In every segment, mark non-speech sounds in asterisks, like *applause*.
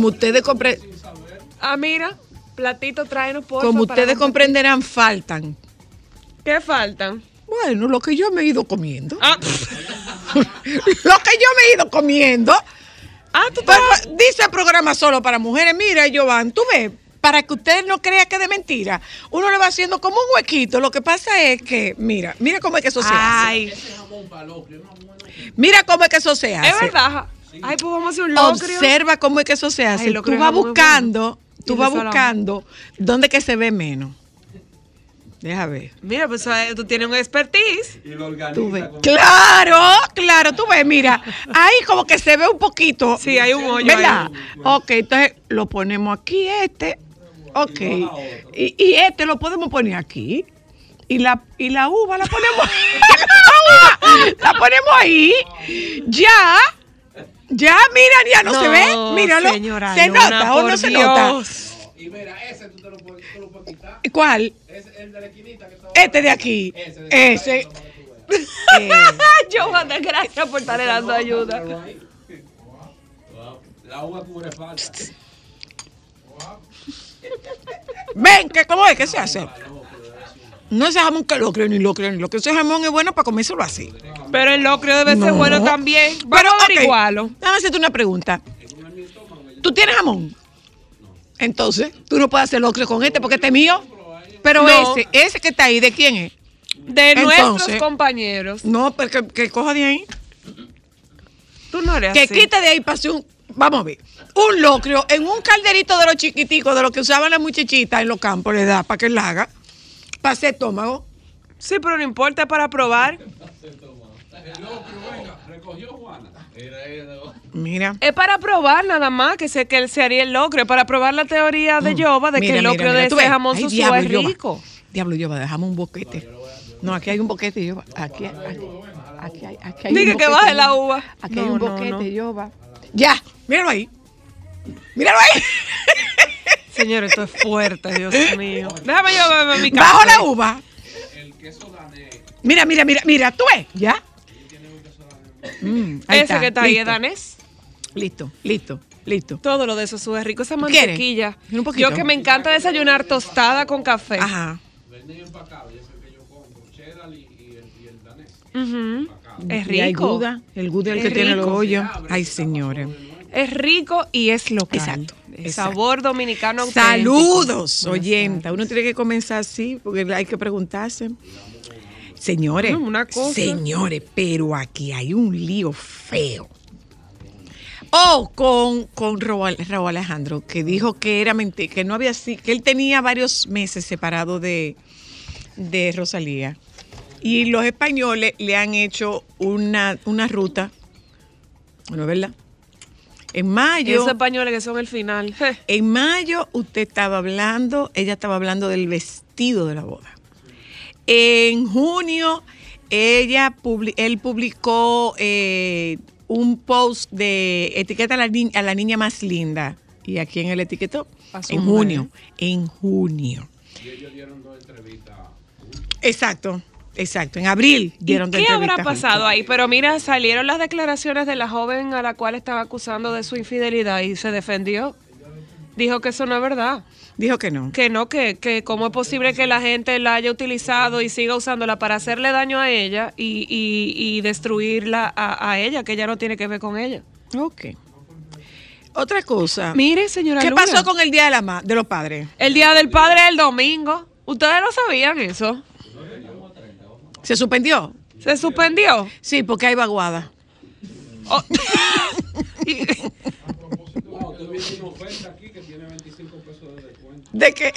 Como ustedes compre- Ah, mira, platito tráenos por como ustedes comprenderán, faltan. ¿Qué faltan? Bueno, lo que yo me he ido comiendo. Ah, *laughs* lo que yo me he ido comiendo. ah tú pues, dice el programa solo para mujeres. Mira, Jovan, tú ves, para que usted no crea que es de mentira, uno le va haciendo como un huequito. Lo que pasa es que, mira, mira cómo es que eso se hace. Mira cómo es que eso se hace. es verdad. Ay, pues vamos a hacer un locrio. Observa cómo es que eso se hace. Ay, lo tú vas buscando, tú Y vas buscando dónde que se ve menos. Deja ver. Mira, pues tú tienes un expertise. Tú ves. Claro, claro, tú ves, mira, ahí como que se ve un poquito. Sí, hay un hoyo ¿Verdad? Ok, entonces lo ponemos aquí este. Ok. Y, y este lo podemos poner aquí. Y la, y la uva la ponemos. *laughs* la uva la ponemos ahí. Ya. Ya, mira, ya no, se ve. Míralo. señora ¿Se Luna, nota o no se nota? Dios. ¿Cuál? Este de aquí. Ese. Eh, Johanna, gracias por estarle dando ayuda. Ven, que cómo es que se hace. No ese jamón que lo creo ni lo creo ni lo que ese jamón es bueno para comérselo así. Pero el locrio debe ser No. bueno también. Vamos Pero, a averiguarlo. Déjame hacerte una pregunta. ¿Tú tienes jamón? Entonces, tú no puedes hacer locrio con este porque este es mío. Pero No. ese, ese que está ahí, ¿de quién es? De nuestros compañeros. No, pero que, que coja de ahí. Tú no eres Que así. quite de ahí para hacer un. Vamos a ver. Un locrio en un calderito de los chiquiticos, de los que usaban las muchachitas en los campos, le da para que él la haga. Para hacer estómago. Sí, pero no importa, es para probar. *laughs* Mira. Es para probar nada más, que sé que él se haría el locrio, para probar la teoría de Yoba de que Mm. El mira, mira, de ese jamón Ay, diablo, es Yoba. rico. Diablo, yo dejamos un boquete. No, aquí hay un boquete, yo. Aquí, aquí, aquí hay, aquí hay Diga un que boquete, baje la uva. Aquí No, hay un boquete, no. yo va. Ya, míralo ahí. *laughs* Míralo ahí. Señor, esto es fuerte, Dios *laughs* mío. Déjame yo beber mi café. Bajo la uva. Mira, mira, mira, mira, tú ves. Ya. Mm, ahí Ese que está ahí es danés. Listo, listo, listo. Todo lo de eso sube rico. Esa mantequilla. ¿Un poquito? Yo que me encanta desayunar tostada con café. Ajá. Ujú. Es Y hay rico. Gouda, el Gouda es el Es que tiene los rico. hoyos. Ay, señores. Es rico y es local. Exacto, El sabor dominicano auténtico. Saludos, oyenta. Uno tiene que comenzar así porque hay que preguntarse. Señores, No, una cosa. señores, pero aquí hay un lío feo. Oh, con, con Raúl, Raúl Alejandro, que dijo que era mentira, que no había así, que él tenía varios meses separado de, de Rosalía. Y los españoles le han hecho una, una ruta, ¿no es verdad? En Y mayo. esos españoles que son el final. En mayo usted estaba hablando, ella estaba hablando del vestido de la boda. En junio ella publi- él publicó eh, un post de etiqueta a la, ni- a la niña más linda. ¿Y a quién él etiquetó? En mujer. junio. En junio. Exacto, exacto. En abril ¿Y dieron qué habrá pasado ahí? Pero mira, salieron las declaraciones de la joven a la cual estaba acusando de su infidelidad y se defendió. dijo que eso no es verdad. Dijo que no. Que no, que, que cómo es posible que la gente la haya utilizado y siga usándola para hacerle daño a ella y, y- y destruirla a, a ella, que ella no tiene que ver con ella. Ok. Otra cosa. Mire, señora ¿Qué Luna, pasó con el Día de, la ma- de los Padres? el Día del Padre el domingo? ¿Ustedes no sabían eso? ¿Se suspendió? ¿Se suspendió? Sí, porque hay vaguada. Oh. *laughs* *laughs* ¿De qué?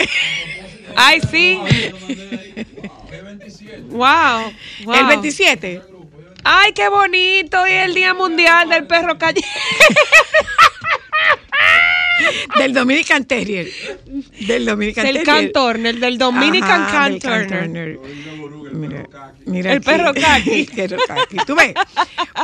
Ay, sí. Wow, wow. El 27. Ay, qué bonito. Y el Día Mundial del Perro Callejero. *laughs* Del Dominican Terrier. Del Dominican Del Terrier. Cantorner, del Dominican Ajá, del Cantorner. Cantorner. Mira, mira El aquí. perro *laughs* caqui. El perro caqui. Tú ves,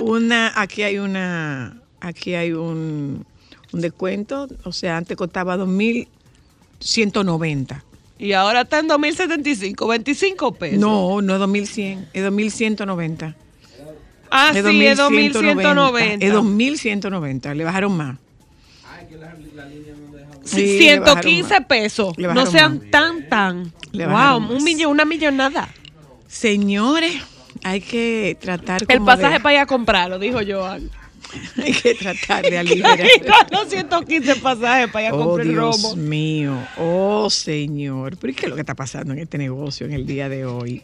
una, aquí hay una, aquí hay un, un descuento, o sea, antes costaba 2.190. Y ahora está en 2075, 25 pesos. No, no es 2.100, es 2.190. Ah, sí, es 2190. Es 2.190, le bajaron más. Sí, le 115 bajaron más. pesos. Le No bajaron sean más. tan, tan. Le Wow, un millón, una millonada. Señores, hay que tratar El pasaje de- para ir a comprarlo, dijo Joan. *laughs* hay que tratar de *laughs* aliviar. Los 115 pasajes para ir a Oh, comprar el Dios romo. mío, oh Señor, pero ¿y qué es lo que está pasando en este negocio en el día de hoy?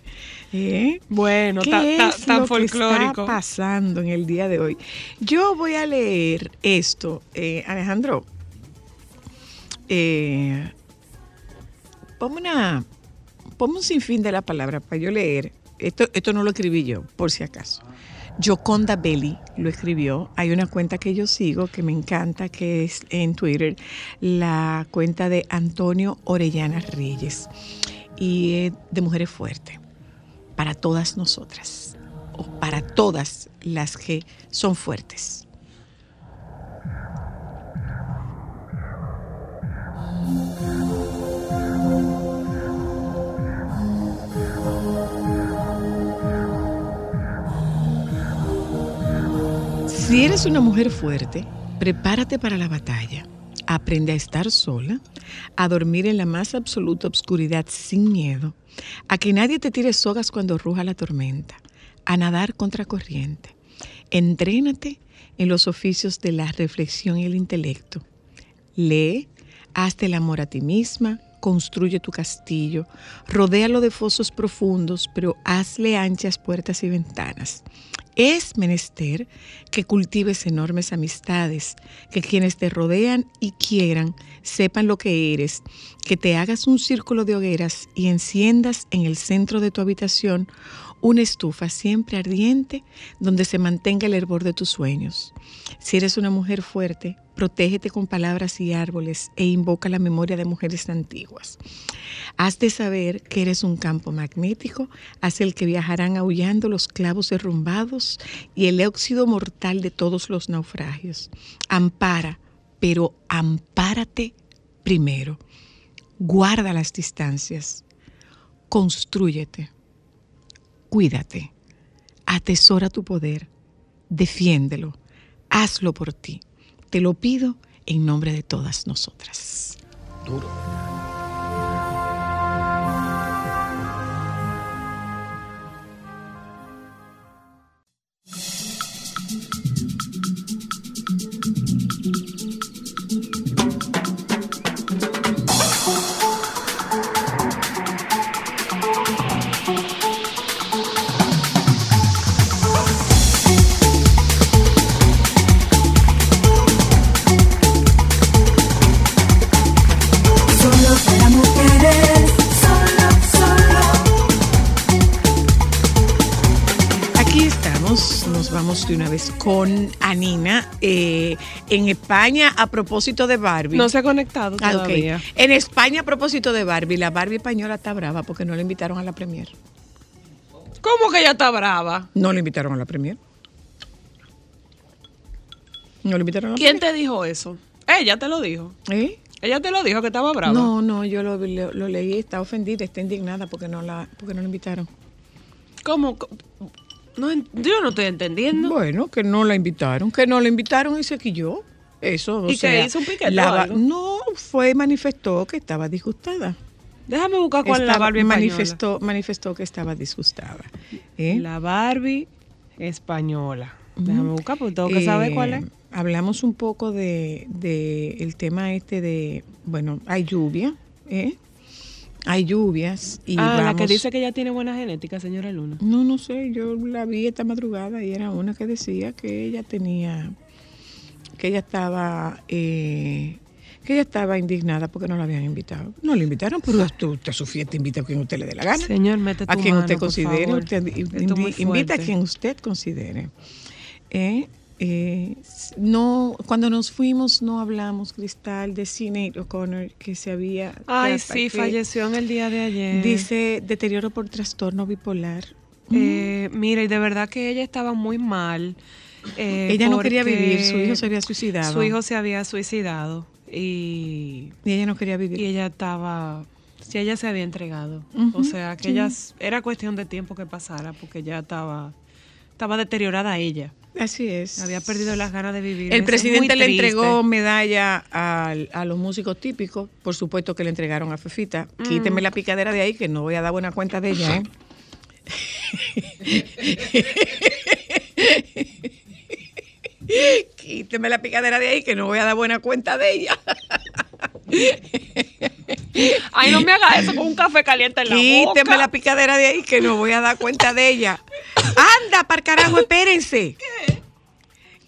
¿Eh? Bueno, ¿Qué ta- ta- es tan lo que está folclórico. pasando en el día de hoy? Yo voy a leer esto, eh, Alejandro. Eh, ponme una, ponme un sinfín de la palabra para yo leer. Esto, esto no lo escribí yo, por si acaso. Joconda Belli lo escribió. Hay una cuenta que yo sigo que me encanta, que es en Twitter, la cuenta de Antonio Orellana Reyes. Y es de mujeres fuertes, para todas nosotras, o para todas las que son fuertes. Si eres una mujer fuerte, prepárate para la batalla. Aprende a estar sola, a dormir en la más absoluta obscuridad sin miedo, a que nadie te tire sogas cuando ruja la tormenta, a nadar contra corriente. Entrénate en los oficios de la reflexión y el intelecto. Lee, hazte el amor a ti misma, construye tu castillo, rodéalo de fosos profundos, pero hazle anchas puertas y ventanas. Es menester que cultives enormes amistades, que quienes te rodean y quieran sepan lo que eres, que te hagas un círculo de hogueras y enciendas en el centro de tu habitación una estufa siempre ardiente donde se mantenga el hervor de tus sueños. Si eres una mujer fuerte, protégete con palabras y árboles e invoca la memoria de mujeres antiguas. Has de saber que eres un campo magnético hacia el que viajarán aullando los clavos derrumbados y el óxido mortal de todos los naufragios. Ampara, pero ampárate primero. Guarda las distancias. Constrúyete. Cuídate. Atesora tu poder. Defiéndelo. Hazlo por ti. Te lo pido en nombre de todas nosotras. Vamos de una vez con Anina. eh, en España, a propósito de Barbie. No se ha conectado Ah, todavía. En España, a propósito de Barbie, la Barbie española está brava porque no la invitaron a la premier. ¿Cómo que ella está brava? No la invitaron a la premier. No la invitaron a la ¿Quién te dijo eso? Ella te lo dijo. ¿Eh? Ella te lo dijo que estaba brava. No, no, yo lo, lo- lo leí, está ofendida, está indignada porque no la, porque no la invitaron. ¿Cómo? No, yo no estoy entendiendo. Bueno, que no la invitaron, que no la invitaron y se quilló. eso. o ¿Y sea, hizo un piquete o la- algo? No, fue, manifestó que estaba disgustada. Déjame buscar cuál es la Estaba- Barbie española. manifestó, manifestó que estaba disgustada. ¿eh? La Barbie española. Déjame buscar porque tengo que saber Eh, cuál es. Hablamos un poco de, de el tema este de, bueno, hay lluvia, ¿eh? Hay lluvias y Ah, la que dice que ella tiene buena genética, señora Luna. No, no sé, yo la vi esta madrugada y era una que decía que ella tenía, que ella estaba, eh, que ella estaba indignada porque no la habían invitado. No la invitaron, pero usted, a su fiesta invita a quien usted le dé la gana. Señor, mete tu a quien mano, usted considere, usted muy invita a quien usted considere. Eh, eh, no, cuando nos fuimos no hablamos, Cristal, de Sinead O'Connor, que se había... Ay, sí, falleció en el día de ayer. Dice deterioro por trastorno bipolar. Eh, mira, y de verdad que ella estaba muy mal. eh, Ella no quería vivir, su hijo se había suicidado. Su hijo se había suicidado y, Y ella no quería vivir. y ella estaba, sí, ella se había entregado. O sea, que sí. ella, era cuestión de tiempo que pasara porque ya estaba, estaba deteriorada ella. Así es. Había perdido las ganas de vivir. El Es presidente le entregó medalla al- a, los músicos típicos. Por supuesto que le entregaron a Fefita. Mm. Quíteme la picadera de ahí, que no voy a dar buena cuenta de ella, ¿eh? *laughs* Quíteme la picadera de ahí, que no voy a dar buena cuenta de ella. *laughs* *laughs* Ay, no me haga eso con un café caliente en la Quíteme boca. la picadera de ahí, que no voy a dar cuenta de ella. Anda, para carajo, espérense.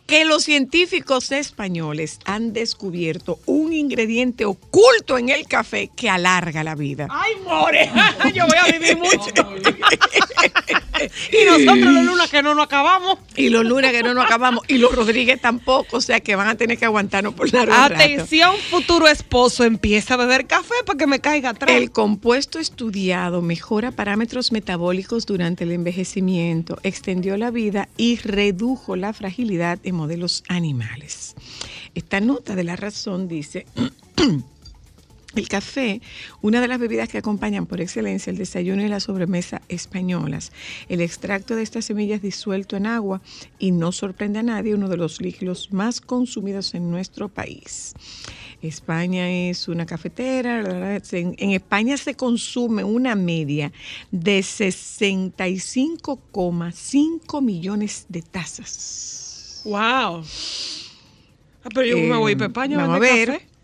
Que los científicos españoles han descubierto un ingrediente oculto en el café que alarga la vida. Ay, more. *laughs* Yo voy a vivir mucho. *laughs* y nosotros los lunes que no nos acabamos. Y los lunes que no nos acabamos, y los Rodríguez tampoco, o sea que van a tener que aguantarnos por largo rato. Atención, futuro esposo, empieza a beber café para que me caiga atrás. El compuesto estudiado mejora parámetros metabólicos durante el envejecimiento, extendió la vida y redujo la fragilidad en modelos animales. Esta nota de la razón dice... *clears throat* El café, una de las bebidas que acompañan por excelencia el desayuno y la sobremesa españolas. El extracto de estas semillas disuelto en agua y no sorprende a nadie, uno de los líquidos más consumidos en nuestro país. España es una cafetera. En, España se consume una media de 65,5 millones de tazas. Wow. Ah, pero yo me voy Eh, para España vamos a ver. café.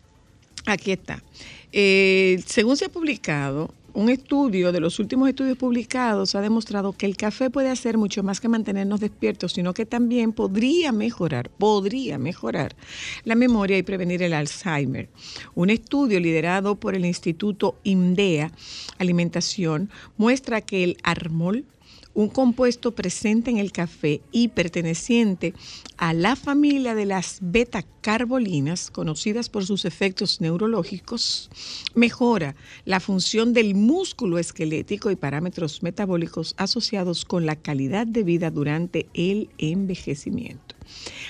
Aquí está. Eh, según se ha publicado, un estudio de los últimos estudios publicados ha demostrado que el café puede hacer mucho más que mantenernos despiertos, sino que también podría mejorar, podría mejorar la memoria y prevenir el Alzheimer. Un estudio liderado por el Instituto INDEA Alimentación muestra que el armol un compuesto presente en el café y perteneciente a la familia de las beta-carbolinas, conocidas por sus efectos neurológicos, mejora la función del músculo esquelético y parámetros metabólicos asociados con la calidad de vida durante el envejecimiento.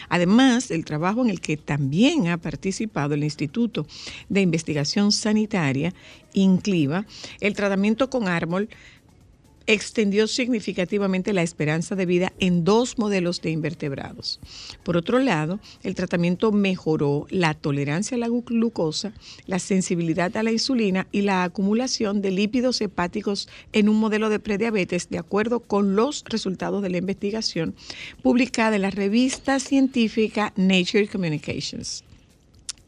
Además, el trabajo en el que también ha participado el Instituto de Investigación Sanitaria, INCLIVA, el tratamiento con ármol extendió significativamente la esperanza de vida en dos modelos de invertebrados. Por otro lado, el tratamiento mejoró la tolerancia a la glu- glucosa, la sensibilidad a la insulina y la acumulación de lípidos hepáticos en un modelo de prediabetes, de acuerdo con los resultados de la investigación publicada en la revista científica Nature Communications.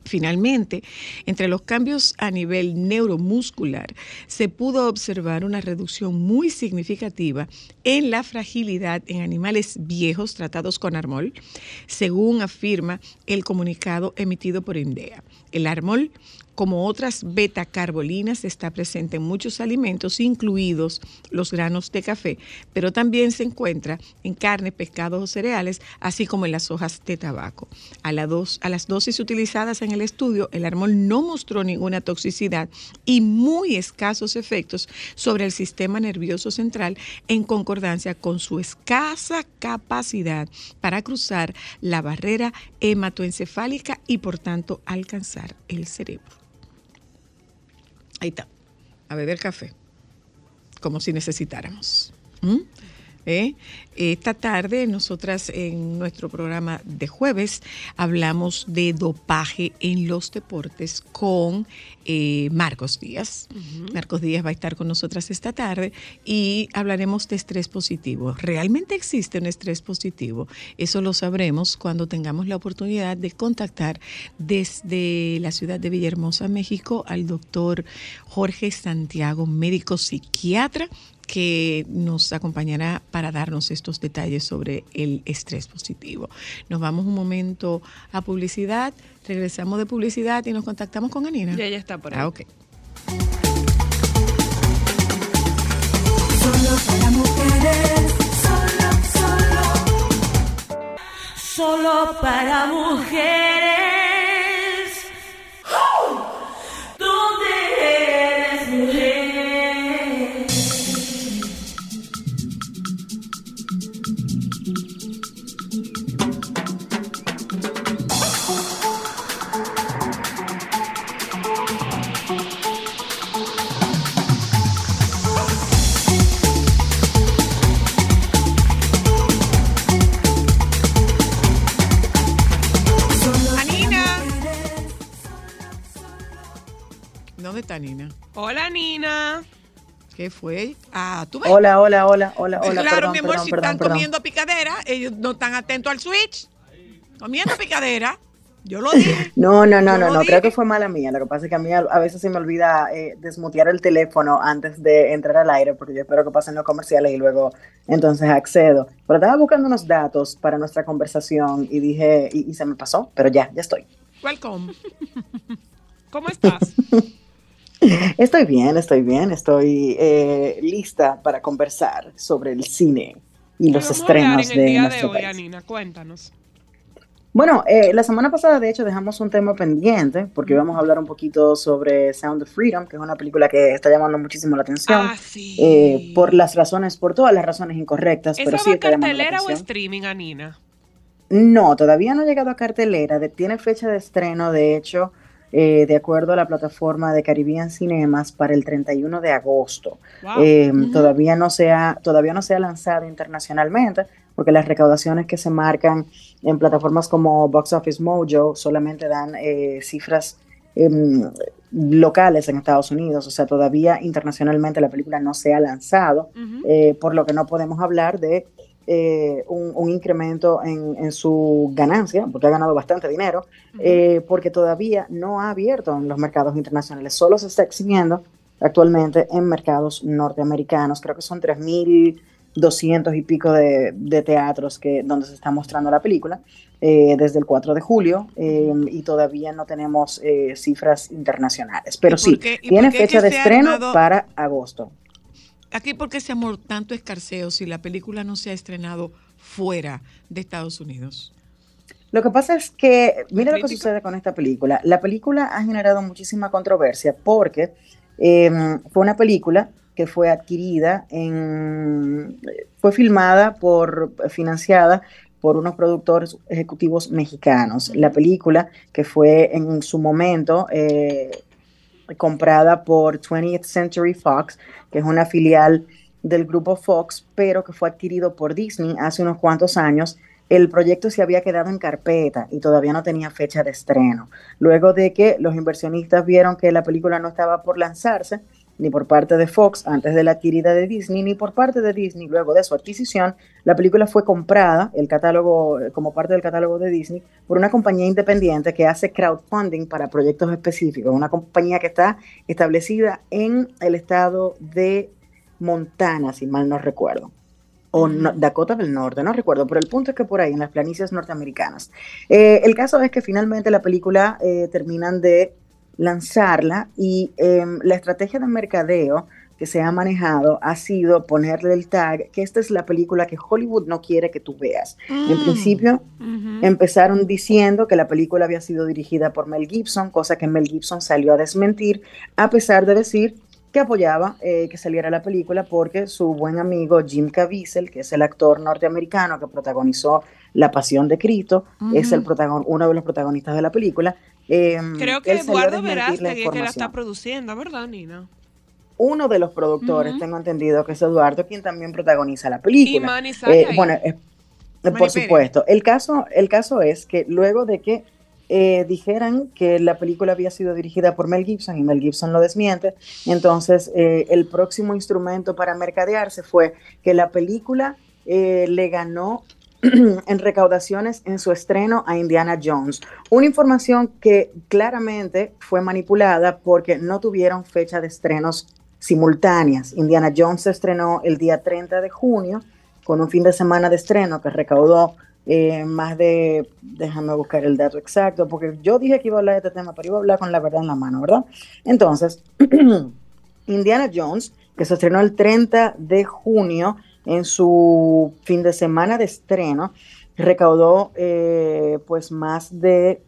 Finalmente, entre los cambios a nivel neuromuscular, se pudo observar una reducción muy significativa en la fragilidad en animales viejos tratados con armol, según afirma el comunicado emitido por INDEA. El armol, como otras beta-carbolinas, está presente en muchos alimentos, incluidos los granos de café, pero también se encuentra en carne, pescados o cereales, así como en las hojas de tabaco. A, la dos- a las dosis utilizadas en el estudio, el armol no mostró ninguna toxicidad y muy escasos efectos sobre el sistema nervioso central en concordancia con su escasa capacidad para cruzar la barrera hematoencefálica y por tanto alcanzar el cerebro. A beber café, como si necesitáramos. ¿Mm? ¿Eh? Esta tarde, nosotras en nuestro programa de jueves hablamos de dopaje en los deportes con eh, Marcos Díaz. Marcos Díaz va a estar con nosotras esta tarde y hablaremos de estrés positivo. ¿Realmente existe un estrés positivo? Eso lo sabremos cuando tengamos la oportunidad de contactar desde la ciudad de Villahermosa, México, al doctor Jorge Santiago, médico psiquiatra que nos acompañará para darnos estos detalles sobre el estrés positivo. Nos vamos un momento a publicidad, regresamos de publicidad y nos contactamos con Anina. Y ella está por ahí. Ah, ok. Solo para mujeres, solo, solo. Solo para mujeres. ¿Dónde está Nina? Hola, Nina. ¿Qué fue? Ah, tú ves. Hola, hola, hola, hola, hola. claro, perdón, mi amor, perdón, si perdón, están perdón. comiendo picadera, ellos no están atentos al switch. Comiendo picadera. Yo lo dije. *laughs* No, no, no, no, no, creo que fue mala mía. Lo que pasa es que a mí a, a veces se me olvida eh, desmutear el teléfono antes de entrar al aire, porque yo espero que pasen los comerciales y luego entonces accedo. Pero estaba buscando unos datos para nuestra conversación y dije, y, y se me pasó, pero ya, ya estoy. Welcome. ¿Cómo estás? *laughs* Estoy bien, estoy bien, estoy eh, lista para conversar sobre el cine y los ¿Qué vamos a hablar estrenos en el de día de nuestro hoy, país. Anina? Cuéntanos. Bueno, eh, la semana pasada de hecho dejamos un tema pendiente porque íbamos a hablar un poquito sobre Sound of Freedom, que es una película que está llamando muchísimo la atención. Ah, sí. eh, por las razones, por todas las razones incorrectas, pero ¿Esa sí va a está llamando la cartelera o streaming, Anina? No, todavía no ha llegado a cartelera. de- tiene fecha de estreno, de hecho, eh, de acuerdo a la plataforma de Caribbean Cinemas, para el 31 de agosto. Wow. Eh, todavía, no se ha, todavía no se ha lanzado internacionalmente, porque las recaudaciones que se marcan en plataformas como Box Office Mojo solamente dan eh, cifras em, locales en Estados Unidos. O sea, todavía internacionalmente la película no se ha lanzado por lo que no podemos hablar de eh, un, un incremento en, en su ganancia, porque ha ganado bastante dinero, eh, porque todavía no ha abierto en los mercados internacionales, solo se está exhibiendo actualmente en mercados norteamericanos, creo que son 3.200 y pico de, de teatros que, donde se está mostrando la película eh, desde el 4 de julio eh, y todavía no tenemos eh, cifras internacionales, pero ¿Y sí, qué- tiene fecha de estreno para agosto. Aquí, ¿por qué se amor tanto escarceo si la película no se ha estrenado fuera de Estados Unidos? Lo que pasa es que, mira lo que sucede con esta película. La película ha generado muchísima controversia porque eh, fue una película que fue adquirida en, fue filmada por, financiada por unos productores ejecutivos mexicanos. La película que fue en su momento eh, comprada por 20th Century Fox, que es una filial del grupo Fox, pero que fue adquirido por Disney hace unos cuantos años. El proyecto se había quedado en carpeta y todavía no tenía fecha de estreno. Luego de que los inversionistas vieron que la película no estaba por lanzarse, ni por parte de Fox antes de la adquirida de Disney, ni por parte de Disney luego de su adquisición, la película fue comprada, el catálogo, eh, como parte del catálogo de Disney, por una compañía independiente que hace crowdfunding para proyectos específicos, una compañía que está establecida en el estado de Montana, si mal no recuerdo. O no- Dakota del Norte, no recuerdo, pero el punto es que por ahí, en las planicies norteamericanas. Eh, el caso es que finalmente la película eh, terminan de lanzarla y em, la estrategia de mercadeo que se ha manejado ha sido ponerle el tag que esta es la película que Hollywood no quiere que tú veas. En Mm. principio empezaron diciendo que la película había sido dirigida por Mel Gibson, cosa que Mel Gibson salió a desmentir, a pesar de decir que apoyaba eh, que saliera la película porque su buen amigo Jim Caviezel, que es el actor norteamericano que protagonizó La Pasión de Cristo, es el protagon uno de los protagonistas de la película. Eh, Creo que Eduardo Verástegui es que la está produciendo, ¿verdad, Nina? uno de los productores, tengo entendido que es Eduardo, quien también protagoniza la película. Y Manny Eh, bueno, eh, Manny por supuesto. El caso, el caso es que luego de que eh, dijeran que la película había sido dirigida por Mel Gibson y Mel Gibson lo desmiente, entonces eh, el próximo instrumento para mercadearse fue que la película eh, le ganó *clears throat* en recaudaciones en su estreno a Indiana Jones. Una información que claramente fue manipulada porque no tuvieron fecha de estrenos simultáneas. Indiana Jones se estrenó el día 30 de junio con un fin de semana de estreno que recaudó eh, más de, déjame buscar el dato exacto, porque yo dije que iba a hablar de este tema, pero iba a hablar con la verdad en la mano, ¿verdad? Entonces, *clears throat* Indiana Jones, que se estrenó el 30 de junio en su fin de semana de estreno, recaudó eh, pues más de,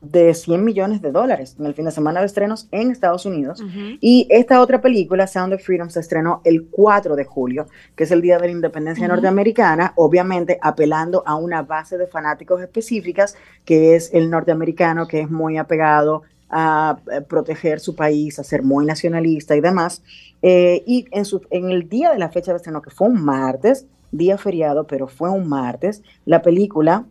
de 100 millones de dólares en el fin de semana de estrenos en Estados Unidos. Y esta otra película, Sound of Freedom, se estrenó el 4 de julio, que es el Día de la Independencia Ujú. Norteamericana, obviamente apelando a una base de fanáticos específicas, que es el norteamericano, que es muy apegado a eh, proteger su país, a ser muy nacionalista y demás. Eh, y en, su- en el día de la fecha de estreno, que fue un martes, día feriado, pero fue un martes, la película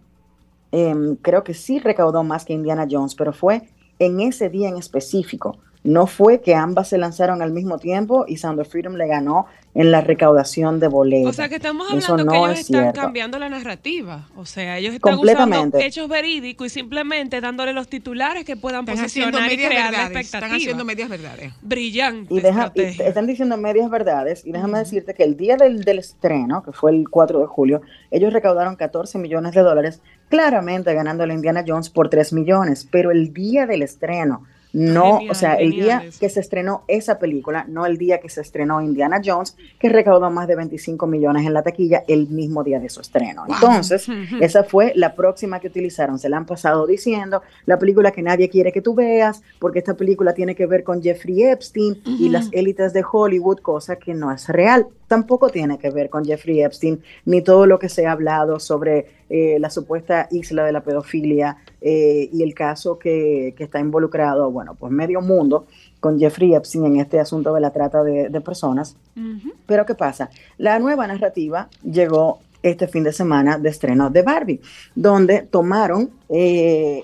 em, creo que sí recaudó más que Indiana Jones, pero fue en ese día en específico. No fue que ambas se lanzaron al mismo tiempo y Sound of Freedom le ganó en la recaudación de boletos. O sea que estamos Eso hablando que no ellos es están cierto. cambiando la narrativa. O sea, ellos están usando hechos verídicos y simplemente dándole los titulares que puedan Están posicionar y crear la verdades. expectativa. Están haciendo medias verdades. Brillante Y, deja- y están diciendo medias verdades. Y déjame decirte que el día del, del estreno, que fue el 4 de julio, ellos recaudaron 14 millones de dólares, claramente ganando a la Indiana Jones por 3 millones. Pero el día del estreno, no, Genial, o sea, el día eso. que se estrenó esa película, no el día que se estrenó Indiana Jones, que recaudó más de 25 millones en la taquilla el mismo día de su estreno. Wow. Entonces, *laughs* esa fue la próxima que utilizaron. Se la han pasado diciendo la película que nadie quiere que tú veas, porque esta película tiene que ver con Jeffrey Epstein y las élites de Hollywood, cosa que no es real. Tampoco tiene que ver con Jeffrey Epstein, ni todo lo que se ha hablado sobre eh, la supuesta isla de la pedofilia eh, y el caso que, que está involucrado, bueno, pues medio mundo con Jeffrey Epstein en este asunto de la trata de- de personas. Pero ¿qué pasa? La nueva narrativa llegó este fin de semana de estreno de Barbie, donde tomaron, eh,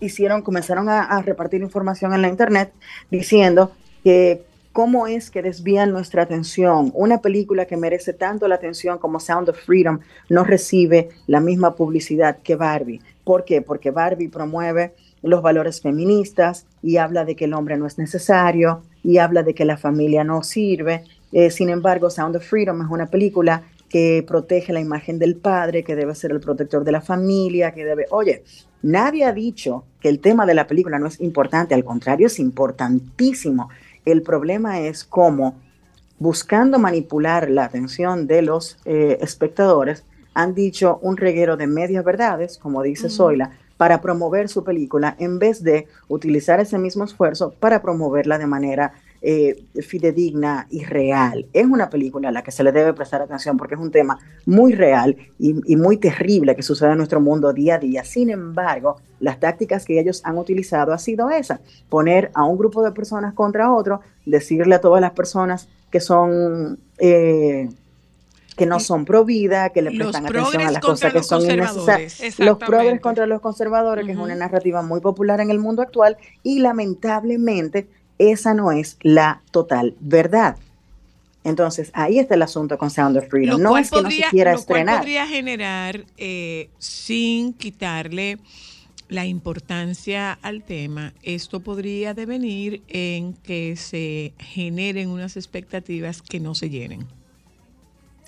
hicieron, comenzaron a, a repartir información en la internet diciendo que cómo es que desvían nuestra atención. Una película que merece tanto la atención como Sound of Freedom no recibe la misma publicidad que Barbie. ¿Por qué? Porque Barbie promueve los valores feministas y habla de que el hombre no es necesario y habla de que la familia no sirve. Eh, sin embargo, Sound of Freedom es una película que protege la imagen del padre, que debe ser el protector de la familia, que debe... Oye, nadie ha dicho que el tema de la película no es importante, al contrario, es importantísimo. El problema es cómo, buscando manipular la atención de los eh, espectadores, han dicho un reguero de medias verdades, como dice Zoila, para promover su película, en vez de utilizar ese mismo esfuerzo para promoverla de manera eh, fidedigna y real. Es una película a la que se le debe prestar atención porque es un tema muy real y, y muy terrible que sucede en nuestro mundo día a día. Sin embargo, las tácticas que ellos han utilizado ha sido esa, poner a un grupo de personas contra otro, decirle a todas las personas que son... eh, que no son pro vida, que le Los prestan atención a las cosas que son innecesarias. Los progres contra los conservadores, que es una narrativa muy popular en el mundo actual, y lamentablemente esa no es la total verdad. Entonces, ahí está el asunto con Sound of Freedom. No es que no se quiera lo cual estrenar. podría generar, eh, sin quitarle la importancia al tema, esto podría devenir en que se generen unas expectativas que no se llenen.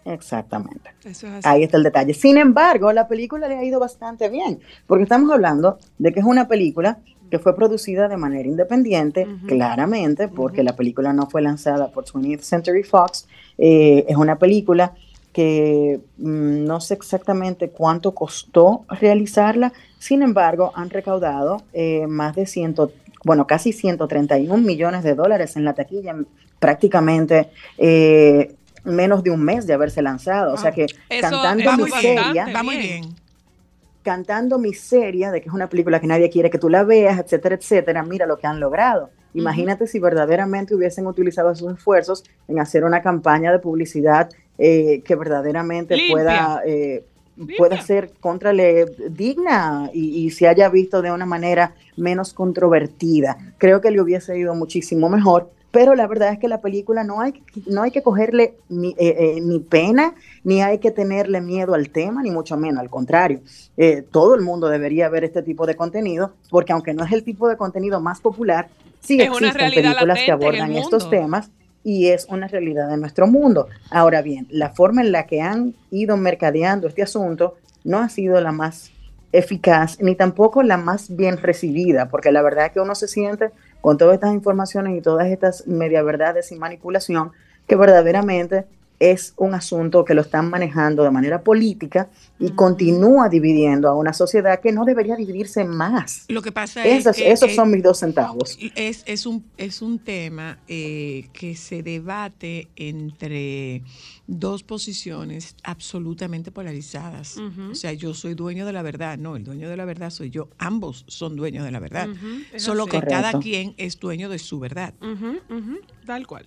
Exactamente. Eso es así. Ahí está el detalle. Sin embargo, la película le ha ido bastante bien, porque estamos hablando de que es una película que fue producida de manera independiente, claramente, porque la película no fue lanzada por 20th Century Fox. Eh, es una película que mm, no sé exactamente cuánto costó realizarla, sin embargo, han recaudado eh, más de 100, bueno, casi 131 millones de dólares en la taquilla, en prácticamente eh, menos de un mes de haberse lanzado. O sea que Eso cantando miseria, Va muy bien. Cantando miseria de que es una película que nadie quiere que tú la veas, etcétera, etcétera, mira lo que han logrado. Imagínate si verdaderamente hubiesen utilizado sus esfuerzos en hacer una campaña de publicidad eh, que verdaderamente Limpia. pueda, eh, pueda ser contra digna y, y se haya visto de una manera menos controvertida. Creo que le hubiese ido muchísimo mejor. Pero la verdad es que la película no hay, no hay que cogerle ni, eh, eh, ni pena, ni hay que tenerle miedo al tema, ni mucho menos, al contrario. Eh, todo el mundo debería ver este tipo de contenido, porque aunque no es el tipo de contenido más popular, sí Es existen películas que abordan estos temas y es una realidad de nuestro mundo. Ahora bien, la forma en la que han ido mercadeando este asunto no ha sido la más eficaz ni tampoco la más bien recibida, porque la verdad es que uno se siente con todas estas informaciones y todas estas media verdades y manipulación que verdaderamente es un asunto que lo están manejando de manera política y continúa dividiendo a una sociedad que no debería dividirse más. Lo que pasa es que esos son mis dos centavos. es, es, un, es un tema eh, que se debate entre dos posiciones absolutamente polarizadas. O sea, yo soy dueño de la verdad. No, el dueño de la verdad soy yo. Ambos son dueños de la verdad. Solo así. que cada quien es dueño de su verdad. Tal cual.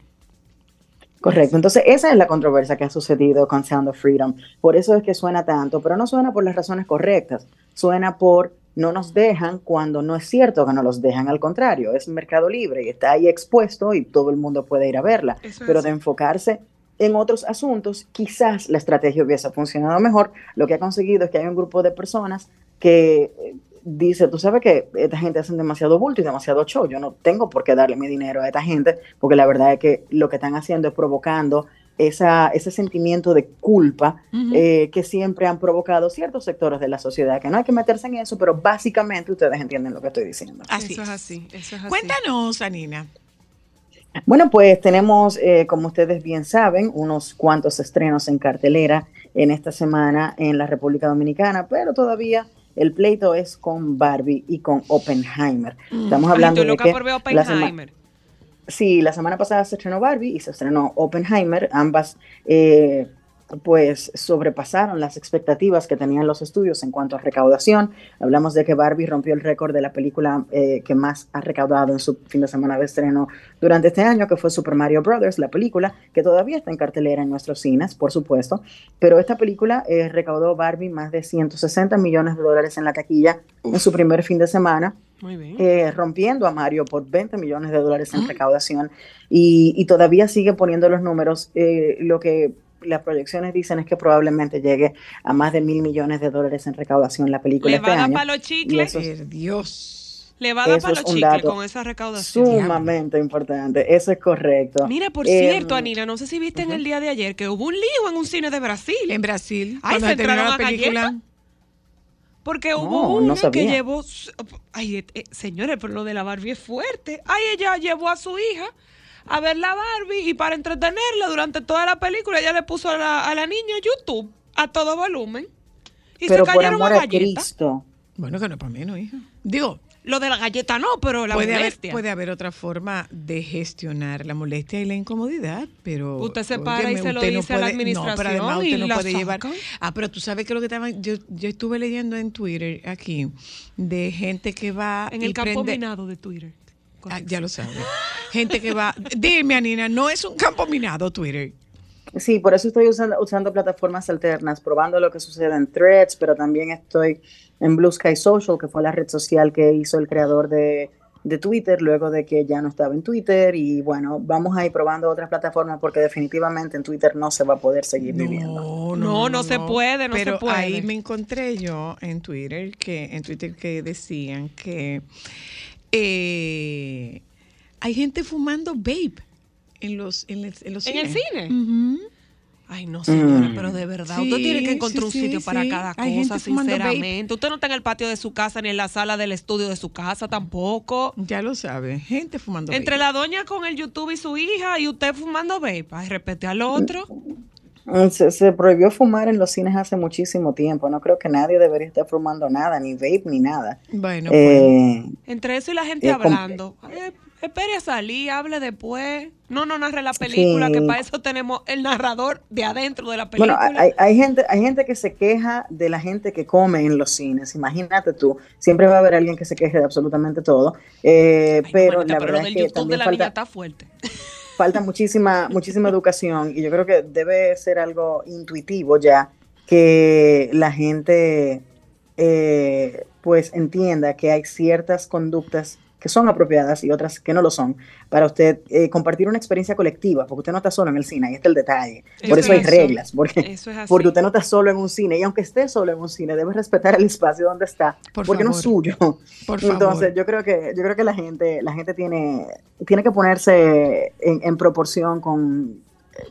Correcto, entonces esa es la controversia que ha sucedido con Sound of Freedom. Por eso es que suena tanto, pero no suena por las razones correctas. Suena por no nos dejan cuando no es cierto que no los dejan, al contrario, es mercado libre y está ahí expuesto y todo el mundo puede ir a verla. Eso Pero de enfocarse en otros asuntos, quizás la estrategia hubiese funcionado mejor. Lo que ha conseguido es que hay un grupo de personas que eh, dice, tú sabes que esta gente hacen demasiado bulto y demasiado show, yo no tengo por qué darle mi dinero a esta gente, porque la verdad es que lo que están haciendo es provocando esa, ese sentimiento de culpa eh, que siempre han provocado ciertos sectores de la sociedad, que no hay que meterse en eso, pero básicamente ustedes entienden lo que estoy diciendo. Así eso es es. así. Eso es así. Cuéntanos, Anina. Bueno, pues tenemos, eh, como ustedes bien saben, unos cuantos estrenos en cartelera en esta semana en la República Dominicana, pero todavía el pleito es con Barbie y con Oppenheimer. Estamos Ay, hablando estoy de que por ver la Oppenheimer. Sí, la semana pasada se estrenó Barbie y se estrenó Oppenheimer. Ambas, eh, pues, sobrepasaron las expectativas que tenían los estudios en cuanto a recaudación. Hablamos de que Barbie rompió el récord de la película eh, que más ha recaudado en su fin de semana de estreno durante este año, que fue Super Mario Brothers, la película, que todavía está en cartelera en nuestros cines, por supuesto. Pero esta película eh, recaudó Barbie más de 160 millones de dólares en la taquilla en su primer fin de semana Muy bien. eh, rompiendo a Mario por 20 millones de dólares en recaudación y, y todavía sigue poniendo los números. eh, lo que las proyecciones dicen es que probablemente llegue a más de mil millones de dólares en recaudación la película Le este va a dar para los chicles. es Dios. Le va a dar para los chicles con esa recaudación. sumamente importante. Eso es correcto. Mira, por Eh, cierto, Anina, no sé si viste en el día de ayer que hubo un lío en un cine de Brasil. En Brasil, cuando se terminó la a película. galletas. Porque No, hubo no una que sabía. llevó. Ay, eh, eh, señores, pero lo de la Barbie es fuerte. Ay, ella llevó a su hija a ver la Barbie y para entretenerla durante toda la película, ella le puso a la, a la niña YouTube a todo volumen. Y pero se por cayeron amor a galletas. Cristo. Bueno, que no es para menos, hija. Digo, Lo de la galleta no, pero la puede haber, molestia. puede haber otra forma de gestionar la molestia y la incomodidad, pero... Usted se para y se lo no dice a la puede- No, pero además administración usted y no la puede llevar... Ah, pero tú sabes que lo que estaba... Yo, yo estuve leyendo en Twitter aquí de gente que va En y el campo prende- minado de Twitter. Ah, ya lo sabes. *laughs* Gente que va... Dime, Anina, no es un campo minado Twitter. Sí, por eso estoy usando, usando plataformas alternas, probando lo que sucede en Threads, pero también estoy en Blue Sky Social, que fue la red social que hizo el creador de, de Twitter, luego de que ya no estaba en Twitter. Y bueno, vamos a ir probando otras plataformas porque definitivamente en Twitter no se va a poder seguir viviendo. No, No, no se puede, no se Pero puede. ahí me encontré yo en Twitter que en Twitter que decían que eh, hay gente fumando vape en los en, el- en los ¿En el cine? Ay, no, señora, Mm. pero de verdad, Sí, usted tiene que encontrar sí, un sí, sitio para sí. cada cosa, vape. sinceramente. Usted no está en el patio de su casa ni en la sala del estudio de su casa tampoco. Ya lo sabe, gente fumando Entre vape. la doña con el YouTube y su hija y usted fumando vape. Ay, respete al otro. Mm, Se, se prohibió fumar en los cines hace muchísimo tiempo. No creo que nadie debería estar fumando nada, ni vape, ni nada. Bueno, pues, Eh, Entre eso y la gente hablando. Eh, Espere a salir, hable después. No, no narre la película, que para eso tenemos el narrador de adentro de la película. Bueno, hay, hay gente, hay gente que se queja de la gente que come en los cines. Imagínate tú, siempre va a haber alguien que se queje de absolutamente todo. Eh, Ay, pero manita, la pero lo verdad del es que YouTube de también la falta, está fuerte. *laughs* falta muchísima, muchísima educación y yo creo que debe ser algo intuitivo ya que la gente eh, pues entienda que hay ciertas conductas que son apropiadas y otras que no lo son, para usted eh, compartir una experiencia colectiva, porque usted no está solo en el cine, ahí está el detalle. Por Eso eso hay reglas, porque, Eso es así. porque usted no está solo en un cine, y aunque esté solo en un cine, debe respetar el espacio donde está, Por porque no es suyo. Por *laughs* favor. Entonces, yo creo que, yo creo que la gente, la gente tiene, tiene que ponerse en, en proporción con,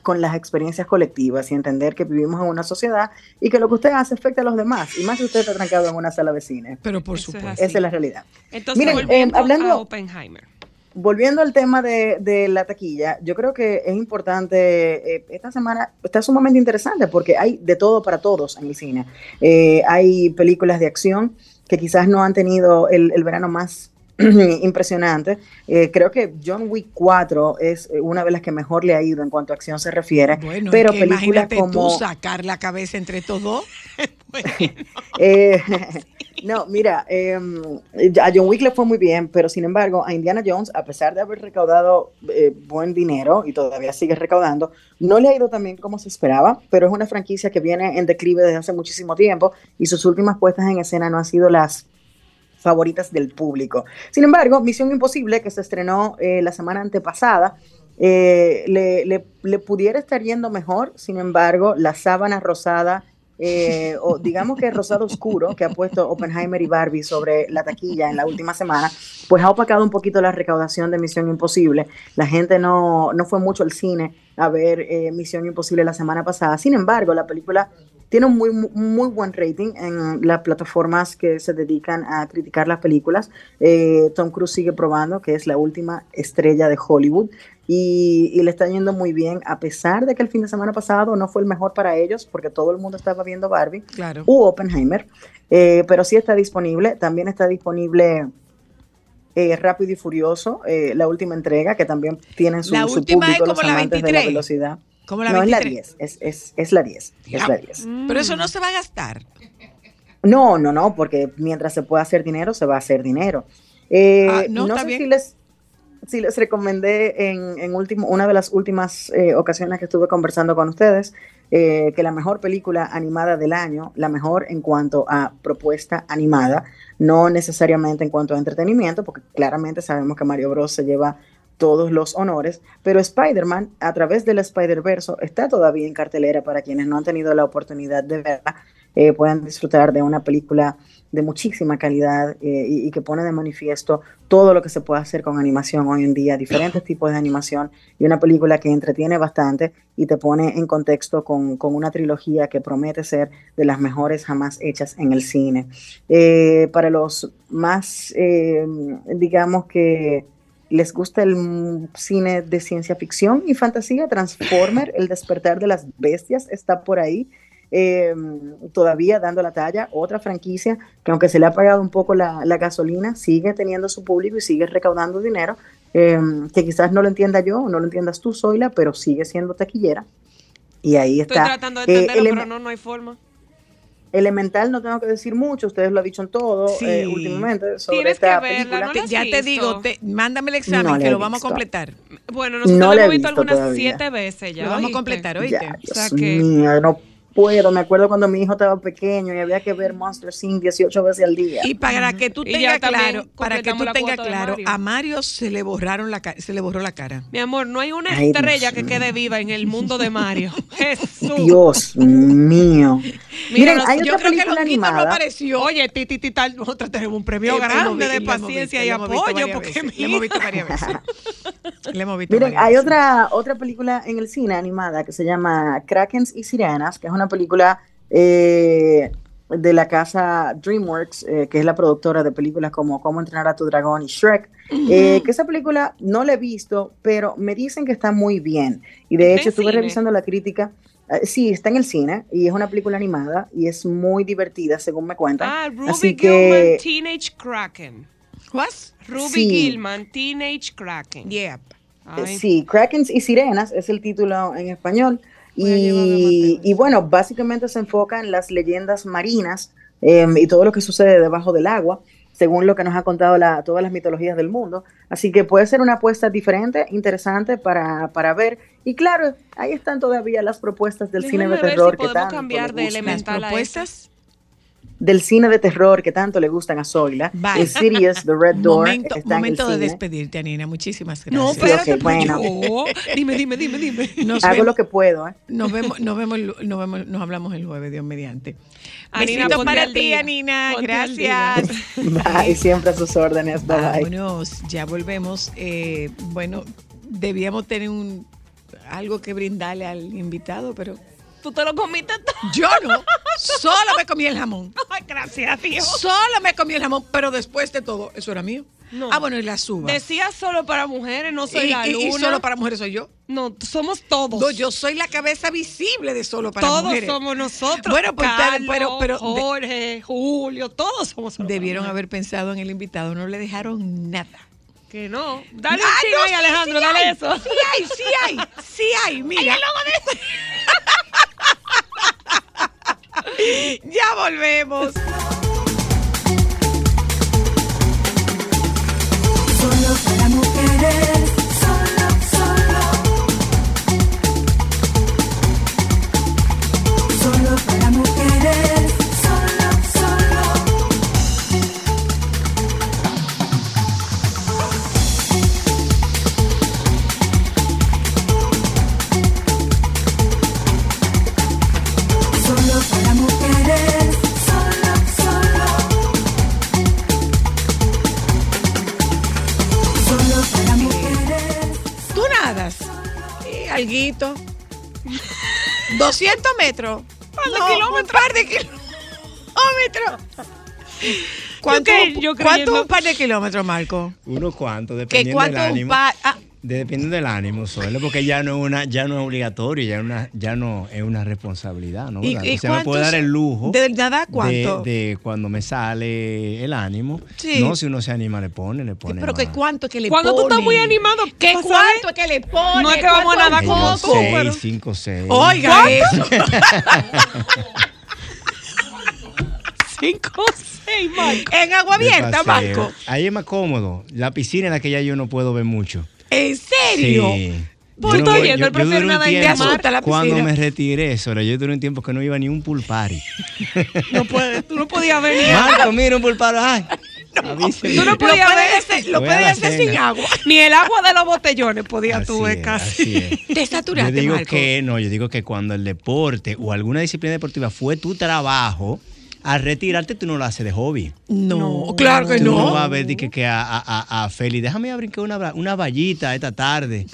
con las experiencias colectivas y entender que vivimos en una sociedad y que lo que usted hace afecta a los demás, y más si usted está trancado en una sala de cine. Pero por Eso es supuesto. así. Esa es la realidad. Entonces, Miren, volviendo eh, hablando- a Oppenheimer. Volviendo al tema de, de la taquilla, yo creo que es importante, eh, esta semana está sumamente interesante porque hay de todo para todos en el cine. Eh, hay películas de acción que quizás no han tenido el, el verano más *clears throat* impresionante. Eh, creo que John Wick 4 es eh, una de las que mejor le ha ido en cuanto a acción se refiere, Bueno, pero es que películas imagínate como... tú sacar la cabeza entre estos dos. *laughs* Eh, *laughs* no, mira, eh, a John Wick le fue muy bien, pero sin embargo, a Indiana Jones, a pesar de haber recaudado buen dinero y todavía sigue recaudando, no le ha ido tan bien como se esperaba, pero es una franquicia que viene en declive desde hace muchísimo tiempo y sus últimas puestas en escena no han sido las favoritas del público. Sin embargo, Misión Imposible, que se estrenó eh, la semana antepasada, eh, le, le- le pudiera estar yendo mejor, sin embargo, la sábana rosada, eh, o digamos que rosado oscuro, que ha puesto Oppenheimer y Barbie sobre la taquilla en la última semana, pues ha opacado un poquito la recaudación de Misión Imposible. La gente no, no fue mucho al cine a ver eh, Misión Imposible la semana pasada. Sin embargo, la película tiene un muy, muy buen rating en las plataformas que se dedican a criticar las películas. Eh, Tom Cruise sigue probando que es la última estrella de Hollywood y, y le está yendo muy bien, a pesar de que el fin de semana pasado no fue el mejor para ellos, porque todo el mundo estaba viendo Barbie Claro. u Oppenheimer, eh, pero sí está disponible. También está disponible eh, Rápido y Furioso, eh, la última entrega, que también tiene su, La su última es público, los la amantes de la 23. velocidad. Como la no, es la 23. 10, es, es, es la 10, es la Ya. 10. Pero eso no se va a gastar. No, no, no, porque mientras se pueda hacer dinero, se va a hacer dinero. Eh, Ah, no, no está sé bien. si les, si les recomendé en, en último, una de las últimas eh, ocasiones que estuve conversando con ustedes, eh, que la mejor película animada del año, la mejor en cuanto a propuesta animada, no necesariamente en cuanto a entretenimiento, porque claramente sabemos que Mario Bros se lleva todos los honores, pero Spider-Man a través del Spider-Verse está todavía en cartelera para quienes no han tenido la oportunidad de verla, eh, puedan disfrutar de una película de muchísima calidad eh, y, que pone de manifiesto todo lo que se puede hacer con animación hoy en día, diferentes tipos de animación y una película que entretiene bastante y te pone en contexto con, con una trilogía que promete ser de las mejores jamás hechas en el cine. Eh, para los más, eh, digamos que les gusta el cine de ciencia ficción y fantasía, Transformer, El despertar de las bestias está por ahí. eh, todavía dando la talla, otra franquicia que aunque se le ha pagado un poco la, la gasolina, sigue teniendo su público y sigue recaudando dinero, eh, que quizás no lo entienda yo no lo entiendas tú, Zoila, pero sigue siendo taquillera. Y ahí Estoy está. tratando de Eh, entenderlo, Eleme- pero no, no hay forma. Elemental no tengo que decir mucho, ustedes lo han dicho en todo Sí. eh, últimamente sobre Tienes esta que verla, ya te digo, te- mándame el examen No que lo vamos a completar. Bueno, nosotros No lo hemos visto visto algunas todavía. siete veces ya. Lo vamos a completar, ¿oíste? Ya, O sea Dios que- mío, no puedo. Me acuerdo cuando mi hijo estaba pequeño y había que ver Monster Inc. 18 veces al día. Y para que tú tengas claro, para que tú tengas claro, Mario. a Mario se le borraron la se le borró la cara. Mi amor, no hay una Ay, Dios estrella que quede viva en el mundo de Mario. *laughs* *laughs* Jesús. Dios mío. Mira, Miren, nos- hay Yo otra creo que película Longuito no animada. apareció. Oye, Titi Tita, nosotros tenemos un premio grande vi- de paciencia visto, y apoyo, porque veces, lo hemos visto varias veces. *laughs* Le hemos visto Miren, hay otra, otra película en el cine animada que se llama Krakens y Sirenas, que es una película eh, de la casa DreamWorks, eh, que es la productora de películas como Cómo entrenar a tu dragón y Shrek. eh, que esa película no la he visto, pero me dicen que está muy bien. Y de ¿Está hecho estuve cine? revisando la crítica. Eh, sí, está en el cine y es una película animada y es muy divertida, según me cuentan. Ah, Ruby Así Gilman, que Teenage Kraken. Was? Ruby Sí. Gilman, Teenage Kraken. Yep. Ay, Sí, Krakens y Sirenas es el título en español. Y, bueno, básicamente se enfoca en las leyendas marinas eh, y todo lo que sucede debajo del agua, según lo que nos ha contado la, todas las mitologías del mundo. Así que puede ser una apuesta diferente, interesante para, para ver. Y claro, ahí están todavía las propuestas del cine de ver si terror que podemos tanto cambiar de Elemental a propuestas. Del cine de terror que tanto le gustan a Zoila. Insidious, The Red *laughs* Door, Momento, está momento en de cine. despedirte, Anina. Muchísimas gracias. No, Sí, espérate, ok, pues bueno. yo. Dime, dime, dime, dime. *laughs* Nos Hago vemos, lo que puedo, ¿eh? nos vemos, nos vemos, nos vemos, nos hablamos el jueves, Dios mediante. Anina, Besitos para ti, día. Anina. Ponte. Gracias. *laughs* Bye, siempre a sus órdenes. Bye bye. Vámonos, ya volvemos. Eh, bueno, debíamos tener un algo que brindarle al invitado, pero Tú te lo comiste todo. yo no. Solo me comí el jamón. *laughs* Ay, gracias, Dios. Solo me comí el jamón, pero después de todo, eso era mío. No. Ah, bueno, y las uvas. Decía solo para mujeres, no soy y, la y- y luna. solo para mujeres soy yo. No, somos todos. No, yo soy la cabeza visible de solo para todos mujeres. somos nosotros. Bueno, pues, Carlos, pero- pero de- Jorge, Julio, todos somos solo Debieron haber pensado en el invitado, no le dejaron nada. Que no. Dale un Ah, chingo no, ahí, sí, Alejandro, sí dale hay, eso. Sí hay, sí hay, sí hay, *laughs* mira. *laughs* ya volvemos. Solo para mujeres, alguito. 200 metros. No, kilómetros. Un par de kilómetros. ¿Cuánto, cuánto un par de kilómetros, Marco? Unos cuantos, ¿Qué dependiendo cuánto del un ánimo. par? Ah, Dependiendo del ánimo, suele, porque ya no es una, ya no es obligatorio, ya, es una, ya no es una responsabilidad, ¿no? ¿Y- ¿Verdad? y O sea, me cuántos- dar el lujo ¿De nada cuánto? De, de cuando me sale el ánimo. Sí. No, si uno se anima, le pone, le pone. pero que más. cuánto es que le Cuando tú estás pone? muy animado, ¿Qué cuánto de- es que le pone? No es que vamos a ¿Cuánto nadar Ellos tú, seis, pero- cinco, seis. Oiga eso. *laughs* Cinco, seis, Marco. en agua de abierta. Marco. Ahí es más cómodo. La piscina en la que ya yo no puedo ver mucho. ¿En serio? Sí. Yo yo- yo prefiere duré un tiempo- la Cuando me retiré, sobre yo duré un tiempo que no iba ni un pool party. *laughs* No puedes, tú no podías *laughs* venir. Marco, mira un pool party. Ay, *laughs* avíseme. tú no podías puede ver hacer, lo puede la hacer sin agua. Ni el agua de los botellones podías tú ver es, casi. es. Te Yo digo Marco. que no, yo digo que cuando el deporte o alguna disciplina deportiva fue tu trabajo, al retirarte tú no lo haces de hobby. No, claro que Tú no, no. vas a ver di que, que a, a, a, Feli, déjame a brincar una, una vallita esta tarde.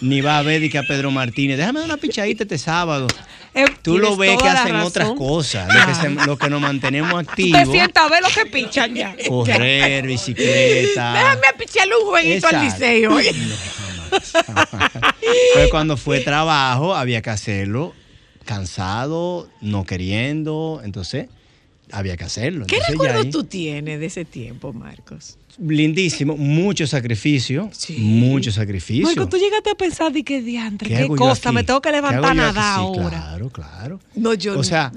Ni va a ver di que a Pedro Martínez, déjame dar una pichadita este sábado. Eh, Tú lo ves que hacen razón. otras cosas, lo que, se- lo que nos mantenemos activos. te sientas a ver lo que pichan ya. Correr, bicicleta. Déjame picharle un jueguito al liceo. oye. Pero cuando fue trabajo, había que hacerlo cansado, no queriendo, entonces había que hacerlo. ¿Qué Entonces, recuerdo ahí- tú tienes de ese tiempo, Marcos? Lindísimo, mucho sacrificio, Sí. mucho sacrificio. Marco, tú llegaste a pensar de que diantre, qué, yo cosa, me tengo que ¿Qué levantar yo a aquí? nadar Sí, ahora. Claro, claro. No, yo O sea,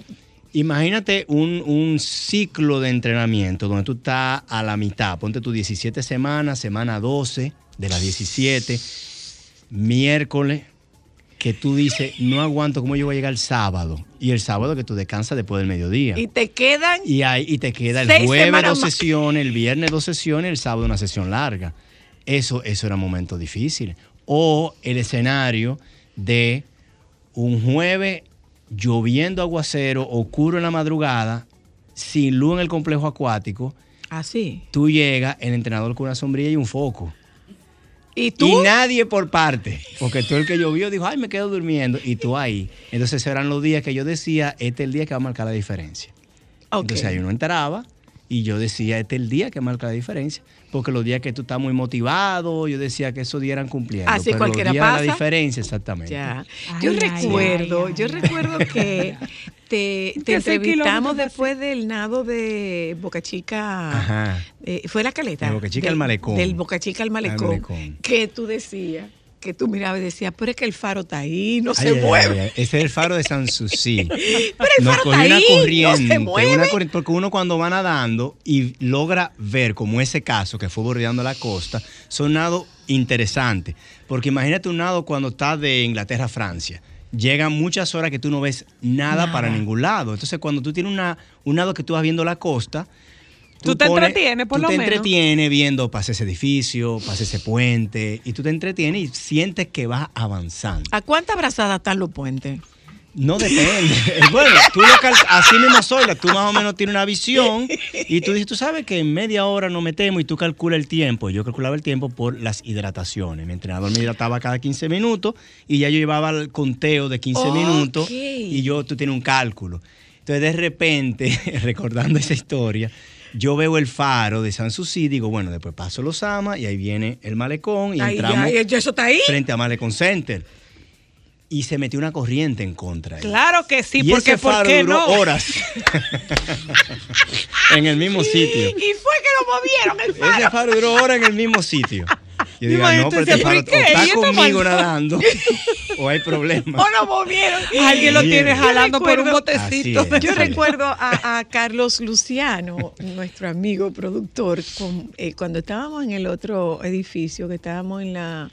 imagínate un, un ciclo de entrenamiento donde tú estás a la mitad. Ponte tú 17 semanas, semana 12 de las 17, miércoles, que tú dices, no aguanto cómo yo voy a llegar el sábado. Y el sábado que tú descansas después del mediodía. y te quedan Y, ahí, y te queda el jueves dos sesiones, el viernes dos sesiones, el sábado una sesión larga. Eso, eso era un momento difícil. O el escenario de un jueves lloviendo aguacero, oscuro en la madrugada, sin luz en el complejo acuático. así. Tú llegas, el entrenador con una sombrilla y un foco. ¿Y tú? Y nadie por parte. Porque tú el que llovió dijo, ay, me quedo durmiendo. Y tú ahí. Entonces esos eran los días que yo decía, este es el día que va a marcar la diferencia. Ok. Entonces ahí uno entraba y yo decía, este es el día que marca la diferencia. Porque los días que tú estás muy motivado, yo decía que esos días eran cumpliendo. Así pero cualquiera los días pasa. la diferencia, exactamente. Ya. Ay, yo ay, recuerdo, ay, yo recuerdo que te, te entrevistamos después del nado de Boca Chica. Ajá. eh, fue la caleta. De Boca Chica Del- al Malecón. Del Boca Chica al malecón, malecón. Que tú decías, que tú mirabas y decías, pero es que el faro está ahí, no Ay, se ay, mueve. ay. Ese es el faro de Sanssouci. *laughs* Pero el Nos faro cogió está una ahí, no se mueve. una corriente, porque uno cuando va nadando y logra ver como ese caso que fue bordeando la costa, son nados interesantes. Porque imagínate un nado cuando estás de Inglaterra a Francia. Llegan muchas horas que tú no ves nada, Nada. para ningún lado. Entonces, cuando tú tienes una, un nado que tú vas viendo la costa, Tú te entretienes, por tú lo te menos. entretienes viendo, pasa ese edificio, pasa ese puente, y tú te entretienes y sientes que vas avanzando. ¿A cuántas abrazadas están los puentes? No depende. *laughs* bueno, tú lo cal- así mismo soy, tú más o menos tienes una visión y tú dices, tú sabes que en media hora nos metemos y tú calculas el tiempo. Yo calculaba el tiempo por las hidrataciones. Mi entrenador me hidrataba cada 15 minutos y ya yo llevaba el conteo de 15 Ok. minutos y yo, tú tienes un cálculo. Entonces, de repente, *laughs* recordando esa historia, yo veo el faro de Sanssouci y digo, bueno, después paso los Ama y ahí viene el malecón y entramos ay, eso está ahí. frente a Malecón Center. Y se metió una corriente en contra. Claro que sí, y porque ese ¿por faro qué duró no? horas *laughs* en el mismo sitio. Y fue que lo movieron el faro. Ese faro duró horas en el mismo sitio. Yo digo, no, pero este o apliqué, está conmigo nadando *laughs* o hay problema. O lo movieron. Alguien lo tiene jalando por un botecito. Es. Yo recuerdo a, a Carlos Luciano, nuestro amigo productor, con- eh, cuando estábamos en el otro edificio, que estábamos en la,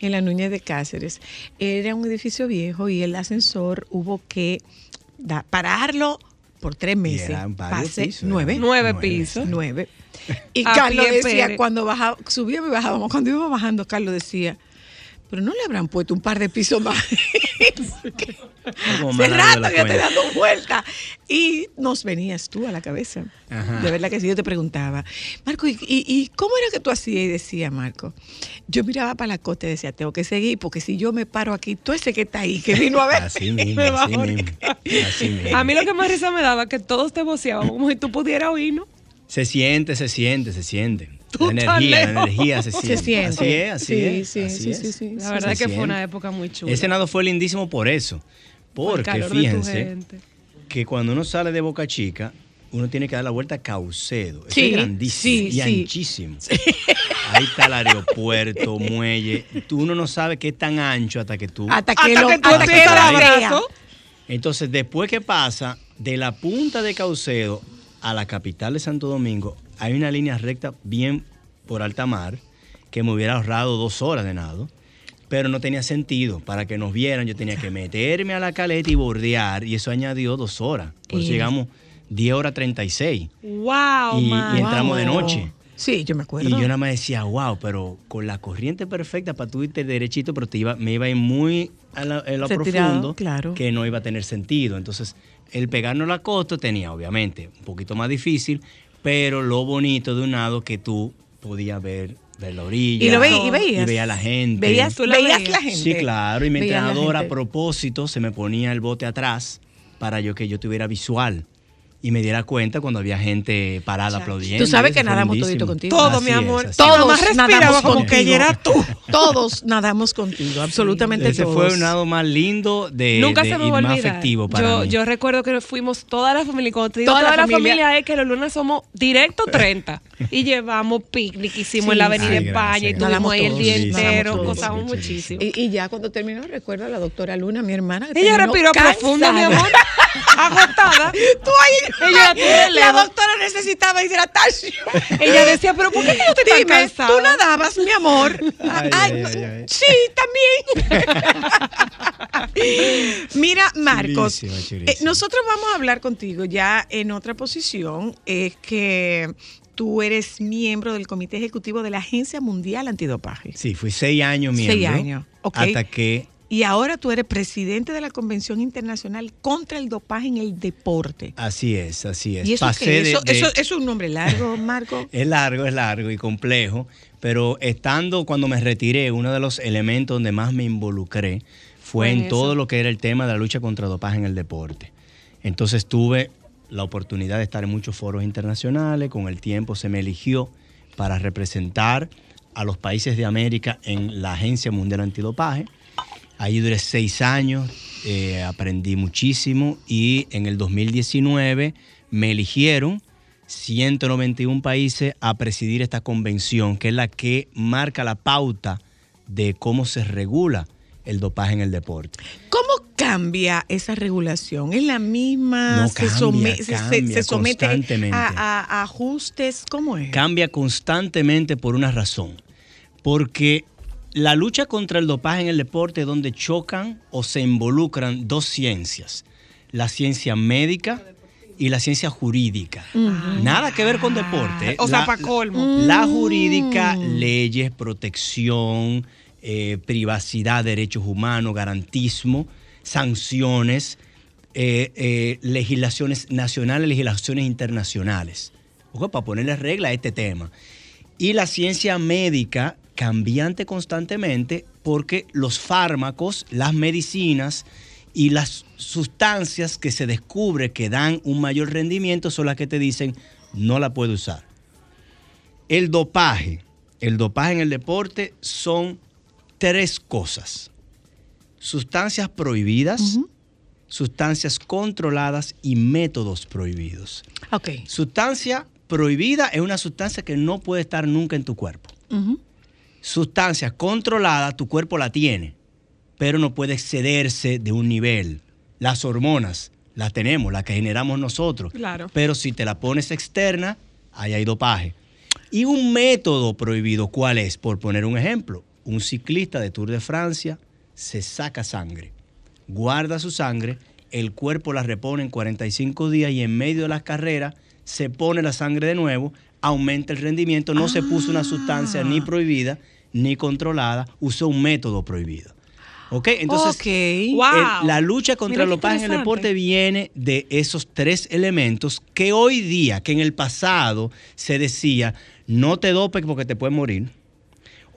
en la Núñez de Cáceres, era un edificio viejo y el ascensor hubo que da- pararlo por tres meses. eran varios Pase pisos, nueve. eran Nueve Nueve, pisos. Nueve. Y Carlos decía, Pérez. cuando bajaba, subíamos y bajábamos, cuando íbamos bajando, Carlos decía, pero no le habrán puesto un par de pisos más. *laughs* Hace rato que estoy dando vuelta. Y nos venías tú a la cabeza. Ajá. De verdad que si yo te preguntaba, Marco, ¿y, y, y cómo era que tú hacías? Y decía, Marco, yo miraba para la costa y decía, tengo que seguir, porque si yo me paro aquí, tú ese que está ahí, que *laughs* vino a ver. Así *laughs* mismo, me así mismo. Así mismo. A mí lo que más risa me daba es que todos te voceaban como si tú pudieras oírnos. Se siente, se siente, se siente. Tú La tan energía, la lejos. energía se siente. siente. Así es, así Sí, es. sí, así sí, es. sí, sí. La Sí, verdad se que fue una época muy chula. Ese nado fue lindísimo por eso. Porque fíjense que cuando uno sale de Boca Chica, uno tiene que dar la vuelta a Caucedo. Eso Sí, es grandísimo sí, y sí. anchísimo. *laughs* Ahí está el aeropuerto, muelle. Tú uno no sabe qué es tan ancho hasta que tú. Hasta que Hasta lo que tú hasta que abrazo. Entonces, después que pasa de la punta de Caucedo a la capital de Santo Domingo, hay una línea recta bien por alta mar que me hubiera ahorrado dos horas de nado, pero no tenía sentido. Para que nos vieran, yo tenía que meterme a la caleta y bordear, y eso añadió dos horas. Por eso llegamos 10 horas 36. Wow, Y- man. y entramos de noche. Sí, yo me acuerdo. Y yo nada más decía, wow, pero con la corriente perfecta para tú irte derechito, pero te iba, me iba a ir muy a, la- a lo Retirado, profundo, claro. que no iba a tener sentido. Entonces, el pegarnos la costa tenía, obviamente, un poquito más difícil, pero lo bonito de un nado que tú podías ver, ver la orilla. Y lo veí- y veías. Y veía a la gente. Veías, Tú la veías veías. la gente. Sí, claro. Y mi entrenador a propósito se me ponía el bote atrás para yo que yo tuviera visual. Y me diera cuenta cuando había gente parada aplaudiendo. Tú sabes que nadamos todito contigo. Todo, Así mi amor. es. Todos Nada más respiraba nadamos como contigo. que ella era tú. *laughs* Todos nadamos contigo, absolutamente Ese todos. fue un lado más lindo de, Nunca de- se me y más afectivo para yo, mí. yo recuerdo que fuimos toda la familia. y Cuando te digo Toda toda, la la, familia. familia. es que los lunes somos directo *laughs* 30. y llevamos picnic, hicimos Sí, en la Avenida Ay, España gracias, y estuvimos ahí el día entero, gozamos muchísimo. Y, y ya cuando terminó, recuerdo a la doctora Luna, mi hermana. que Ella respiró profundo, mi amor. *laughs* Agotada. Tú ahí, *laughs* Ella la doctora necesitaba hidratación. Ella decía, pero ¿por qué tú no te Dime, cansada? tú nadabas, mi amor. Ay, Ay, ay, ay, ay. Sí, también. *laughs* Mira, Marcos, eh, nosotros vamos a hablar contigo ya en otra posición, es que tú eres miembro del Comité Ejecutivo de la Agencia Mundial Antidopaje. Sí, fui seis años Seis miembro. años, ok. Hasta que Y ahora tú eres presidente de la Convención Internacional contra el Dopaje en el Deporte. así es, así es. ¿Y eso Pasé qué? de- Eso, de- eso- eso es un nombre largo, Marco. *laughs* Es largo, es largo y complejo, pero estando cuando me retiré, uno de los elementos donde más me involucré fue en en todo lo que era el tema de la lucha contra dopaje en el deporte. Entonces tuve la oportunidad de estar en muchos foros internacionales, con el tiempo se me eligió para representar a los países de América en la Agencia Mundial Antidopaje. Ahí duré seis años eh, aprendí muchísimo y en el 2019 me eligieron 191 países a presidir esta convención, que es la que marca la pauta de cómo se regula el dopaje en el deporte. ¿Cómo cambia esa regulación? ¿Es la misma? No, ¿Se, cambia, se- cambia se somete constantemente. a, a- a ajustes? ¿Cómo es? Cambia constantemente por una razón. Porque la lucha contra el dopaje en el deporte es donde chocan o se involucran dos ciencias. La ciencia médica y la ciencia jurídica. Nada que ver con deporte. O sea, La- pa' colmo. La jurídica, leyes, protección, eh, privacidad, derechos humanos, garantismo, sanciones, eh, eh, legislaciones nacionales, legislaciones internacionales. Ojo, para ponerle regla a este tema. Y la ciencia médica cambiante constantemente porque los fármacos, las medicinas y las sustancias que se descubre que dan un mayor rendimiento son las que te dicen no la puedo usar. El dopaje, el dopaje en el deporte son tres cosas. Sustancias prohibidas, sustancias controladas y métodos prohibidos. Ok. Sustancia prohibida es una sustancia que no puede estar nunca en tu cuerpo. Sustancia controlada, tu cuerpo la tiene, pero no puede excederse de un nivel. Las hormonas las tenemos, las que generamos nosotros. Claro. Pero si te la pones externa, ahí hay dopaje. Y un método prohibido, ¿cuál es? Por poner un ejemplo, un ciclista de Tour de Francia se saca sangre, guarda su sangre, el cuerpo la repone en 45 días y en medio de las carreras se pone la sangre de nuevo, aumenta el rendimiento, no se puso una sustancia ni prohibida ni controlada, usó un método prohibido. ¿Ok? Entonces, Ok. Wow. el- la lucha contra el dopaje en el deporte viene de esos tres elementos que hoy día, que en el pasado se decía, no te dopes porque te puedes morir.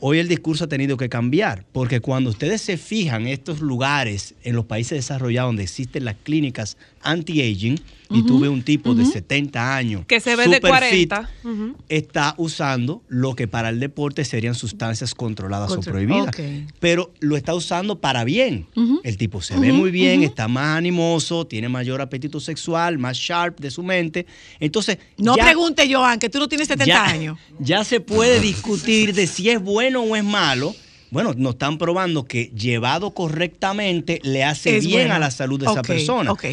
Hoy el discurso ha tenido que cambiar, porque cuando ustedes se fijan en estos lugares, en los países desarrollados donde existen las clínicas anti-aging, y tú ves un tipo de 70 años Que se ve de super fit, 40. Ujú. está usando lo que para el deporte serían sustancias controladas Control- o prohibidas. Pero lo está usando para bien. El tipo se ve muy bien, está más animoso, tiene mayor apetito sexual, más sharp de su mente. Entonces, No ya- pregunte, Joan, que tú no tienes 70 ya, años. ya se puede discutir de si es bueno o es malo. Bueno, nos están probando que llevado correctamente le hace Es bien bueno. a la salud de esa persona. ok.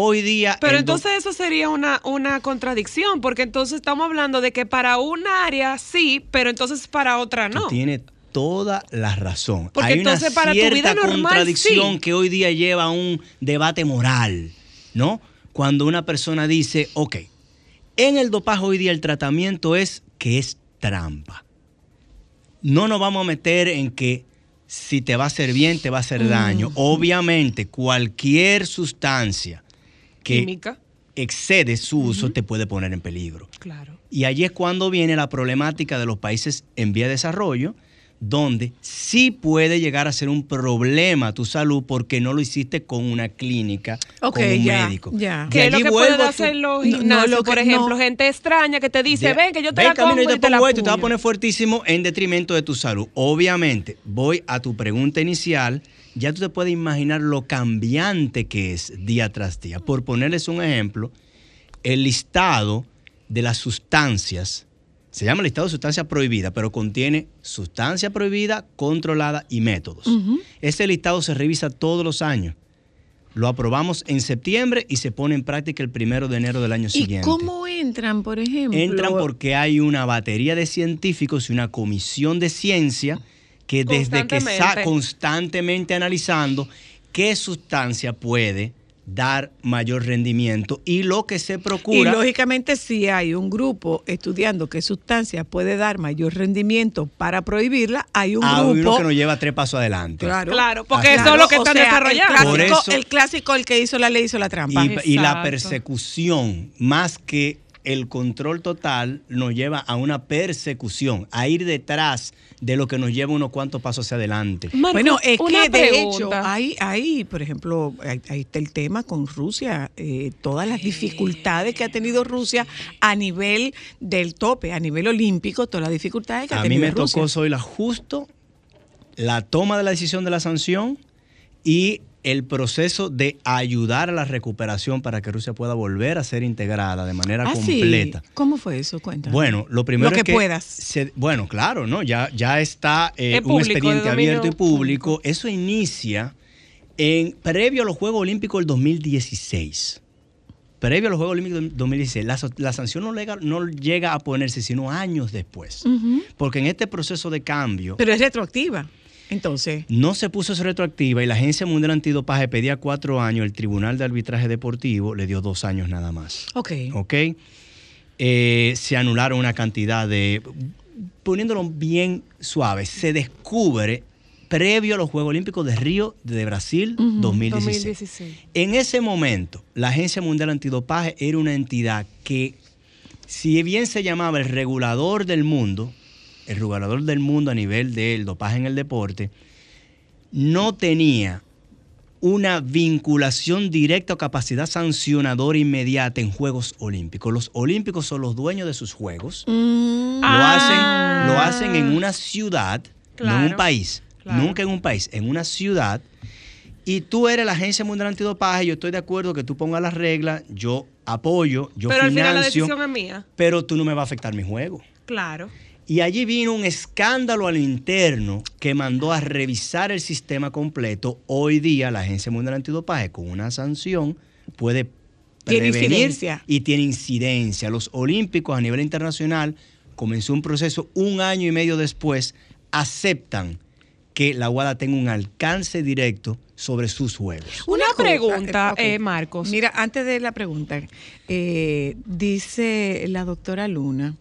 Hoy día. Pero entonces eso sería una, una contradicción, porque entonces estamos hablando de que para un área sí, pero entonces para otra no. Tú tienes toda la razón. Porque Hay una entonces para tu cierta vida normal, contradicción sí. que hoy día lleva a un debate moral, ¿no? Cuando una persona dice, ok, en el dopaje hoy día el tratamiento es que es trampa. No nos vamos a meter en que si te va a hacer bien, te va a hacer Mm. daño. Obviamente, cualquier sustancia que Química. excede su uso te puede poner en peligro. Claro. Y allí es cuando viene la problemática de los países en vía de desarrollo, donde sí puede llegar a ser un problema tu salud porque no lo hiciste con una clínica, Ok, con un ya, médico. ya. Que es lo que pueden hacer los No, no, gimnasios, lo por que- ejemplo, no. gente extraña que te dice, de- ven que yo te ven, la pongo y te te la te va a puño". poner fuertísimo en detrimento de tu salud. Obviamente, voy a tu pregunta inicial, ya tú te puedes imaginar lo cambiante que es día tras día. Por ponerles un ejemplo, el listado de las sustancias, se llama listado de sustancias prohibidas, pero contiene sustancia prohibida, controlada y métodos. Ese listado se revisa todos los años. Lo aprobamos en septiembre y se pone en práctica el primero de enero del año ¿Y siguiente. cómo entran, por ejemplo? Entran porque hay una batería de científicos y una comisión de ciencia que desde que está Constantemente. analizando qué sustancia puede dar mayor rendimiento y lo que se Y procura lógicamente si hay un grupo estudiando qué sustancia puede dar mayor rendimiento para prohibirla, hay un a grupo... uno que nos lleva tres pasos adelante. Claro. Claro, porque Así eso es lo que están sea, desarrollando. El Por clásico, eso- el clásico, el que hizo la ley hizo la trampa. Y, y la persecución, más que el control total, nos lleva a una persecución, a ir detrás de lo que nos lleva unos cuantos pasos hacia adelante. Bueno, es que de hecho hay, hay, por ejemplo, ahí ahí está el tema con Rusia, eh, todas las dificultades que ha tenido Rusia a nivel del tope, a nivel olímpico, todas las dificultades que ha A mí tenido me Rusia. tocó, soy la justo, la toma de la decisión de la sanción y el proceso de ayudar a la recuperación para que Rusia pueda volver a ser integrada de manera Ah, sí. completa. ¿Cómo fue eso? Cuéntame. Bueno, lo primero Lo que es que puedas. se- bueno, claro, no, ya ya está eh, un expediente abierto y público. Eso inicia en previo a los Juegos Olímpicos del 2016. Previo a los Juegos Olímpicos del 2016, la, sanción no, lega- no llega a ponerse sino años después. Porque en este proceso de cambio Pero es retroactiva. Entonces, no se puso eso retroactiva y la Agencia Mundial Antidopaje pedía cuatro años, el Tribunal de Arbitraje Deportivo le dio dos años nada más. ok. ¿ok? Eh, se anularon una cantidad de, poniéndolo bien suave, se descubre previo a los Juegos Olímpicos de Río de Brasil 2016. 2016. En ese momento, la Agencia Mundial Antidopaje era una entidad que, si bien se llamaba el regulador del mundo, el regulador del mundo a nivel del dopaje en el deporte, no tenía una vinculación directa o capacidad sancionadora inmediata en Juegos Olímpicos. Los olímpicos son los dueños de sus juegos. Mm, Lo, Ah. hacen, lo hacen en una ciudad, no en un Claro, país. claro. Nunca en un país, en una ciudad. Y tú eres la Agencia Mundial Antidopaje, yo estoy de acuerdo que tú pongas las reglas, yo apoyo, yo Pero al final la financio, decisión es mía. pero tú no me vas a afectar mi juego. Claro. Y allí vino un escándalo al interno que mandó a revisar el sistema completo. Hoy día la Agencia Mundial Antidopaje con una sanción puede Tiene prevenir incidencia. y tiene incidencia. Los Olímpicos a nivel internacional comenzó un proceso un año y medio después, aceptan que la WADA tenga un alcance directo sobre sus juegos. Una pregunta, ok. eh, Marcos. Mira, antes de la pregunta, eh, dice la doctora Luna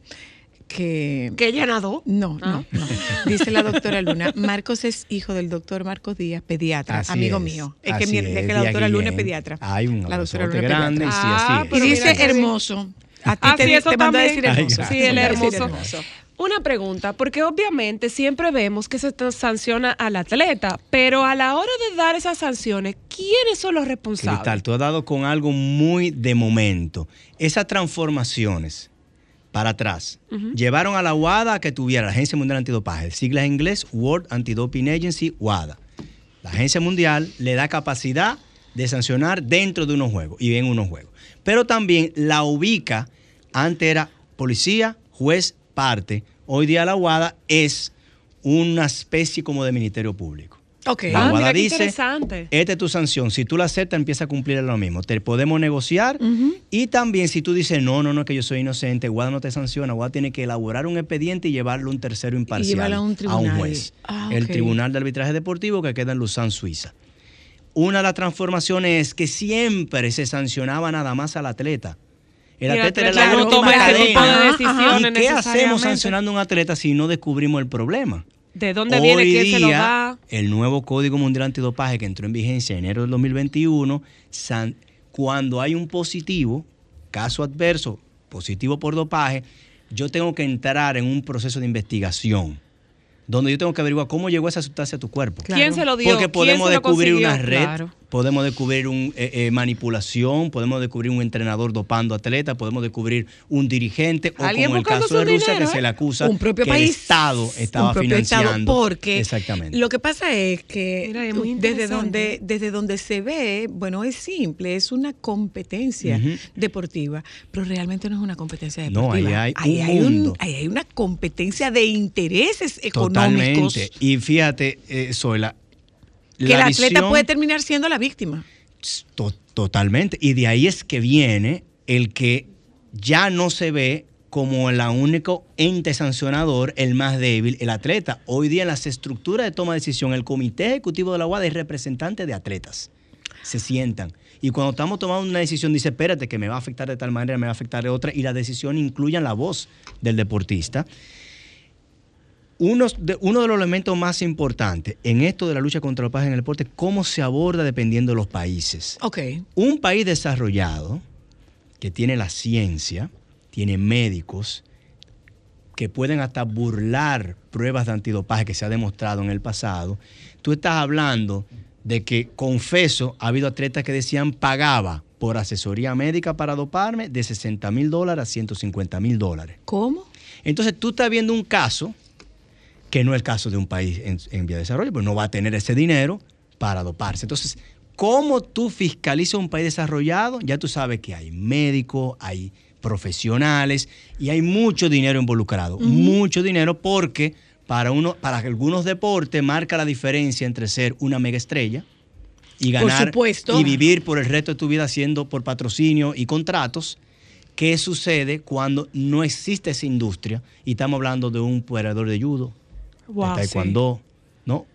que... que ella nadó. No, Ah. no, no. Dice la doctora Luna. Marcos es hijo del doctor Marcos Díaz, pediatra, Así amigo es, mío. Es que, mi- es, es que la doctora Luna es pediatra. Hay un la doctora Luna es grande, pediatra. sí, Ah, así es. pero Y dice hermoso. A ti Ah, te, sí, eso te mandó a también. decir hermoso. Ay, Sí, decir hermoso. Una pregunta, porque obviamente siempre vemos que se sanciona al atleta, pero a la hora de dar esas sanciones, ¿quiénes son los responsables? Cristal, tú has dado con algo muy de momento. Esas transformaciones para atrás llevaron a la WADA a que tuviera la Agencia Mundial Antidopaje, siglas en inglés World Anti-Doping Agency, WADA. La Agencia Mundial le da capacidad de sancionar dentro de unos juegos y en unos juegos. Pero también la ubica, antes era policía, juez, parte. Hoy día la WADA es una especie como de ministerio público. Ok. La Ah, dice, esta es tu sanción. Si tú la aceptas, empieza a cumplir lo mismo. Te podemos negociar. Y también si tú dices, no, no, no, que yo soy inocente, WADA no te sanciona. WADA tiene que elaborar un expediente y llevarlo a un tercero imparcial. a un tribunal. juez. Ah, El. Tribunal de Arbitraje Deportivo que queda en Luzán, Suiza. Una de las transformaciones es que siempre se sancionaba nada más al atleta. El Y atleta era la no última ese cadena. de ¿Y qué hacemos sancionando a un atleta si no descubrimos el problema? ¿De dónde viene? Hoy ¿Quién se lo día, da? El nuevo Código Mundial Antidopaje que entró en vigencia en enero del 2021, san- cuando hay un positivo, caso adverso, positivo por dopaje, yo tengo que entrar en un proceso de investigación, donde yo tengo que averiguar cómo llegó esa sustancia a tu cuerpo. Claro. ¿Quién se lo dio? Porque ¿Quién podemos se lo descubrir consiguió? una red, Claro. Podemos descubrir un, eh, eh, manipulación, podemos descubrir un entrenador dopando atletas, podemos descubrir un dirigente, o como el caso de Rusia, dinero, que se ¿eh? le acusa un propio que país. el Estado estaba un propio Estado, financiando. porque Exactamente. lo que pasa es que Mira, es muy desde donde desde donde se ve, bueno, es simple, es una competencia deportiva, pero realmente no es una competencia No, deportiva. ahí hay un un- mundo. ahí hay una competencia de intereses económicos Totalmente. Y fíjate, eh, Zoila, que el atleta visión- puede terminar siendo la víctima. To- totalmente. Y de ahí es que viene el que ya no se ve como el único ente sancionador, el más débil, el atleta. Hoy día en las estructuras de toma de decisión, el comité ejecutivo de la UAD es representante de atletas. Se sientan. Y cuando estamos tomando una decisión, dice, espérate, que me va a afectar de tal manera, me va a afectar de otra, y la decisión incluya la voz del deportista. Uno de, uno de los elementos más importantes en esto de la lucha contra el dopaje en el deporte es cómo se aborda dependiendo de los países. Ok. Un país desarrollado que tiene la ciencia, tiene médicos que pueden hasta burlar pruebas de antidopaje que se ha demostrado en el pasado, tú estás hablando de que, confeso, ha habido atletas que decían pagaba por asesoría médica para doparme de 60 mil dólares a 150 mil dólares. ¿Cómo? Entonces tú estás viendo un caso que no es el caso de un país en, en vía de desarrollo, pues no va a tener ese dinero para doparse. Entonces, ¿cómo tú fiscalizas un país desarrollado? Ya tú sabes que hay médicos, hay profesionales y hay mucho dinero involucrado. Mucho dinero porque para, uno, para algunos deportes marca la diferencia entre ser una mega estrella y ganar y vivir por el resto de tu vida haciendo por patrocinio y contratos. ¿Qué sucede cuando no existe esa industria? Y estamos hablando de un operador de judo, Wow, de sí. taekwondo, ¿no?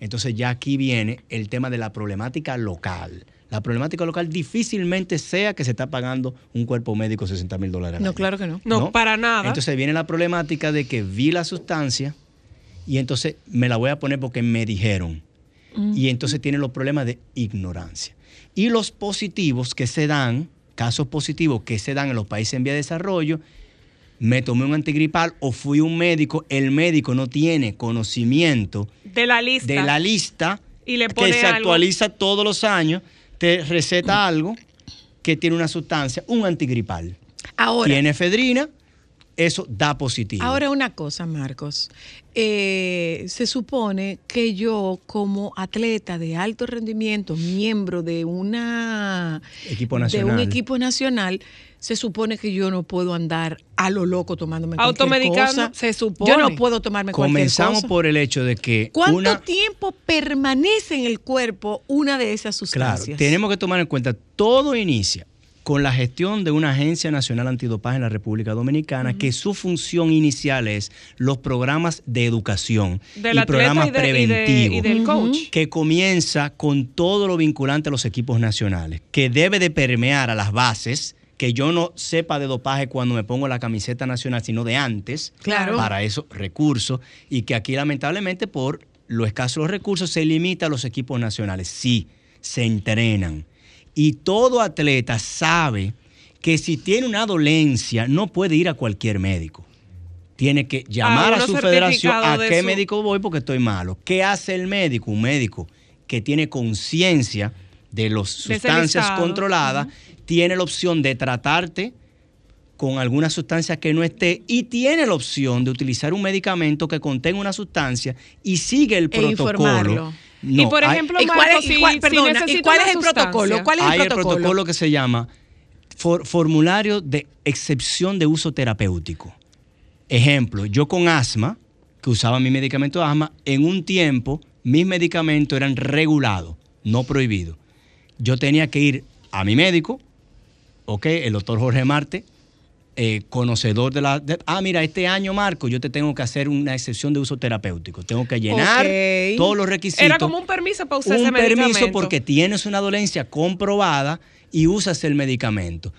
Entonces ya aquí viene el tema de la problemática local. La problemática local difícilmente sea que se está pagando un cuerpo médico 60 mil dólares. al No, año. claro que no. No, para nada. Entonces viene la problemática de que vi la sustancia y entonces me la voy a poner porque me dijeron. Y entonces tiene los problemas de ignorancia. Y los positivos que se dan, casos positivos que se dan en los países en vía de desarrollo, me tomé un antigripal o fui un médico, el médico no tiene conocimiento de la lista. de la lista Y le que se algo. actualiza todos los años, te receta algo que tiene una sustancia, un antigripal. Ahora, Tiene efedrina, eso da positivo. ahora una cosa, Marcos. Eh, se supone que yo, como atleta de alto rendimiento, miembro de una Equipo de un nacional. equipo nacional, se supone que yo no puedo andar a lo loco tomándome cualquier Automedicando, cosa. se supone. Yo no puedo tomarme Comenzamos cualquier cosa. por el hecho de que ¿Cuánto una, tiempo permanece en el cuerpo una de esas claro, sustancias? tenemos que tomar en cuenta, todo inicia con la gestión de una agencia nacional antidopaje en la República Dominicana, que su función inicial es los programas de educación y programas y, de- y de- preventivos. y del coach. que comienza con todo lo vinculante a los equipos nacionales, que debe de permear a las bases, que yo no sepa de dopaje cuando me pongo la camiseta nacional, sino de antes, Claro. para esos recursos, y que aquí lamentablemente por lo escaso de los recursos se limita a los equipos nacionales. Sí, se entrenan. Y todo atleta sabe que si tiene una dolencia no puede ir a cualquier médico. Tiene que llamar a, uno su federación a qué médico voy porque estoy malo. ¿Qué hace el médico? Un médico que tiene conciencia de las sustancias controladas, tiene la opción de tratarte con alguna sustancia que no esté y tiene la opción de utilizar un medicamento que contenga una sustancia y sigue el E protocolo. informarlo. Y por hay- ejemplo, ¿Y cuál es- si, cuál- si perdona, ¿y necesito cuál una es el protocolo? sustancia, ¿Cuál es el hay el protocolo? protocolo que se llama for- formulario de excepción de uso terapéutico. Ejemplo, yo con asma, que usaba mi medicamento de asma, en un tiempo mis medicamentos eran regulados, no prohibidos. Yo tenía que ir a mi médico, ok, el doctor Jorge Marte, eh, conocedor de la... de- ah, mira, este año, Marco, yo te tengo que hacer una excepción de uso terapéutico. Tengo que llenar todos los requisitos Era como un permiso para usar un ese permiso medicamento. porque tienes una dolencia comprobada y usas el medicamento.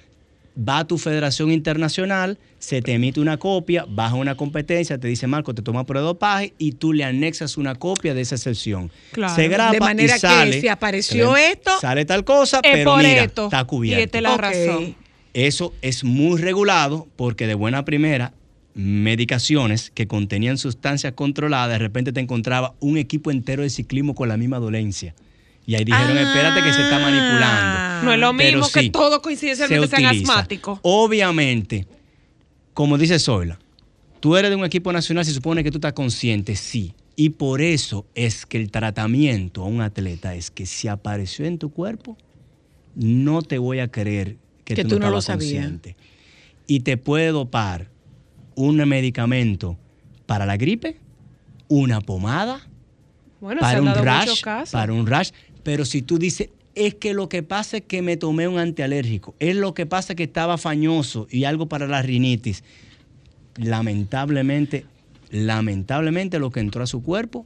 Va a tu federación internacional, se te emite una copia, vas a una competencia, te dice Marco, te toma prueba de dopaje y tú le anexas una copia de esa excepción. Claro. Se graba De manera y que sale, si apareció esto- sale tal cosa, Es pero por mira, esto. está Y cubierto. esta es la razón. Eso es muy regulado porque de buena primera, medicaciones que contenían sustancias controladas, de repente te encontraba un equipo entero de ciclismo con la misma dolencia. Y ahí dijeron, Ah. espérate que se está manipulando. No es lo Pero mismo que sí, todos coincidencialmente se sean asmáticos. Obviamente, como dice Zoila, tú eres de un equipo nacional, se supone que tú estás consciente, sí. Y por eso es que el tratamiento a un atleta es que si apareció en tu cuerpo, no te voy a creer que, Que tú, tú no, no lo sabías. Y te puede dopar un medicamento para la gripe, una pomada, Bueno, para un rash, para un rash, pero si tú dices es que lo que pasa es que me tomé un antialérgico, es lo que pasa que estaba fañoso y algo para la rinitis, lamentablemente, lamentablemente lo que entró a su cuerpo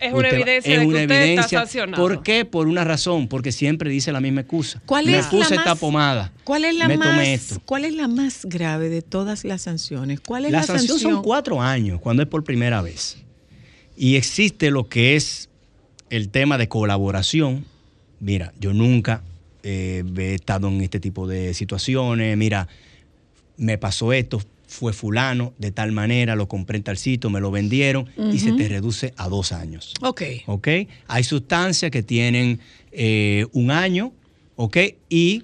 es una evidencia es de que una usted evidencia. está sancionado. ¿Por qué? Por una razón, porque siempre dice la misma excusa. ¿Cuál me es la más- esta pomada. ¿Cuál es la me tomé más esto. cuál es la más grave de todas las sanciones? ¿Cuál es La la, sanción son cuatro años cuando es por primera vez. Y existe lo que es el tema de colaboración. Mira, yo nunca eh, he estado en este tipo de situaciones. Mira, me pasó esto, fue fulano de tal manera, lo compré en tal sitio, me lo vendieron y se te reduce a dos años. Ok. ¿ok? Hay sustancias que tienen eh, un año, ¿ok? Y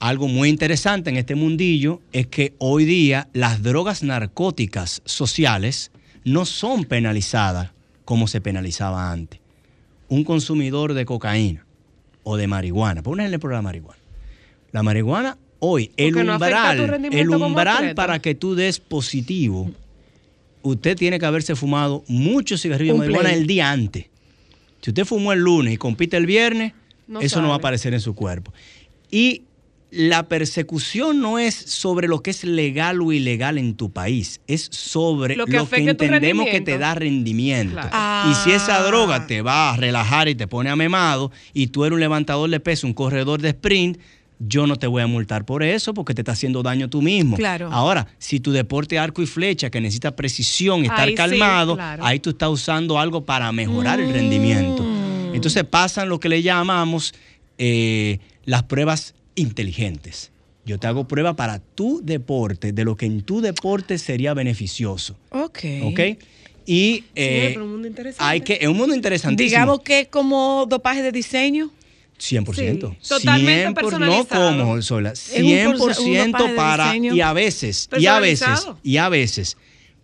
algo muy interesante en este mundillo es que hoy día las drogas narcóticas sociales no son penalizadas como se penalizaba antes. un consumidor de cocaína o de marihuana, por un ejemplo la marihuana. La marihuana, hoy, el Porque no umbral, el umbral para que tú des positivo, usted tiene que haberse fumado muchos cigarrillos de marihuana el día antes. Si usted fumó el lunes y compite el viernes, No eso no va a aparecer en su cuerpo. Y la persecución no es sobre lo que es legal o ilegal en tu país, es sobre Lo lo que entendemos que te da rendimiento. Claro. Y si esa Ah. droga te va a relajar y te pone amemado y tú eres un levantador de peso, un corredor de sprint, yo no te voy a multar por eso porque te está haciendo daño tú mismo. Claro. Ahora, si tu deporte es arco y flecha que necesita precisión y estar Ahí sí, calmado, claro. ahí tú estás usando algo para mejorar el rendimiento. Mm. Entonces pasan lo que le llamamos eh, las pruebas inteligentes. Yo te hago prueba para tu deporte, de lo que en tu deporte sería beneficioso. Ok. ¿Ok? Y eh, pero un mundo interesante. hay que, es un mundo interesantísimo. Digamos que es como dopaje de diseño. 100%. Sí, totalmente 100%, personalizado. No como sola. un por- 100% un dopaje de para. Y a veces, y a veces, y a veces,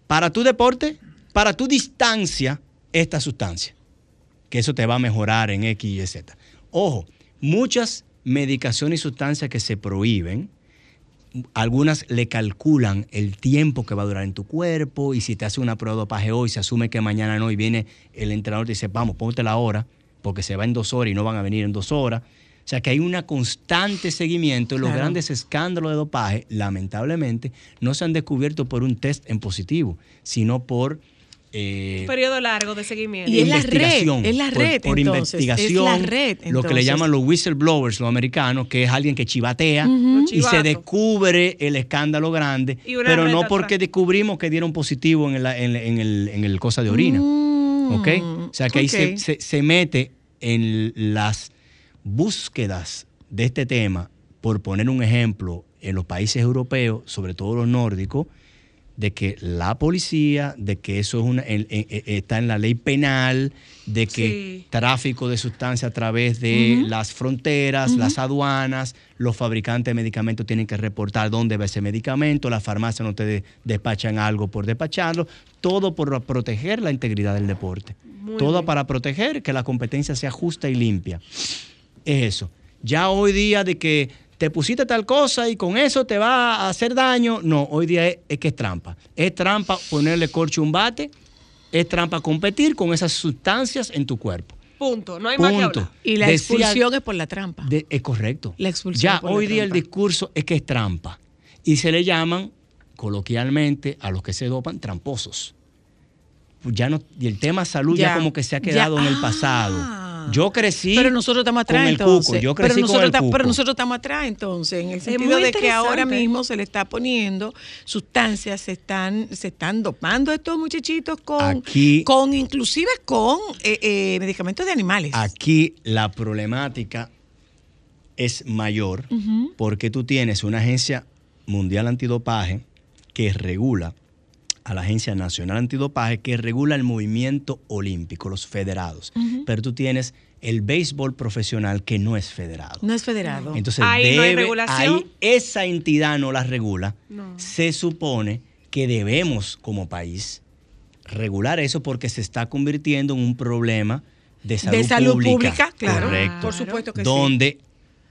para tu deporte, para tu distancia, esta sustancia. Que eso te va a mejorar en X y Z. Ojo, muchas medicaciones y sustancias que se prohíben, algunas le calculan el tiempo que va a durar en tu cuerpo y si te hace una prueba de dopaje hoy, se asume que mañana no y viene el entrenador y te dice, vamos, ponte la hora, porque se va en dos horas y no van a venir en dos horas. O sea que hay un constante seguimiento y los Claro. grandes escándalos de dopaje, lamentablemente, no se han descubierto por un test en positivo, sino por... eh, Un periodo largo de seguimiento. Y es la investigación, red, es la por- red, Por, entonces, es la investigación, red, lo que le llaman los whistleblowers, los americanos, que es alguien que chivatea y se descubre el escándalo grande, pero no atrás. porque descubrimos que dieron positivo en el, en, en el, en el cosa de orina. Mm, ¿Ok? O sea que ahí se, se- se mete en las búsquedas de este tema, por poner un ejemplo, en los países europeos, sobre todo los nórdicos, de que la policía, de que eso es una, en- en- en- está en la ley penal, de que Sí. tráfico de sustancias a través de las fronteras, las aduanas, los fabricantes de medicamentos tienen que reportar dónde va ese medicamento, las farmacias no te de- despachan algo por despacharlo, todo por proteger la integridad del deporte, Muy todo bien. para proteger que la competencia sea justa y limpia. Es eso. Ya hoy día de que te pusiste tal cosa y con eso te va a hacer daño, no, hoy día es, es que es trampa. Es trampa ponerle corcho a un bate, es trampa competir con esas sustancias en tu cuerpo. Punto. No hay más que Punto. hablar. Y la Decía- expulsión es por la trampa. de- es correcto. La expulsión Ya por la hoy día el discurso es que es trampa. Y se le llaman, coloquialmente, a los que se dopan, tramposos. Pues Ya no, y el tema salud ya, Ya, como que se ha ya. quedado en el Ah. Pasado. Yo crecí. pero nosotros estamos atrás con el entonces. cuco. Yo pero, crecí nosotros con el ta- cuco. pero nosotros estamos atrás entonces, en el sentido de que ahora mismo se le está poniendo sustancias, se están, se están dopando a estos muchachitos con, Aquí- con inclusive con eh, eh, medicamentos de animales. Aquí la problemática es mayor porque tú tienes una agencia mundial antidopaje que regula a la Agencia Nacional Antidopaje que regula el movimiento olímpico, los federados. Pero tú tienes el béisbol profesional que no es federado. No es federado. Entonces, Ahí no hay regulación. ahí esa entidad no la regula. No. Se supone que debemos, como país, regular eso porque se está convirtiendo en un problema de salud, de salud pública, claro. Correcto. Por supuesto que sí.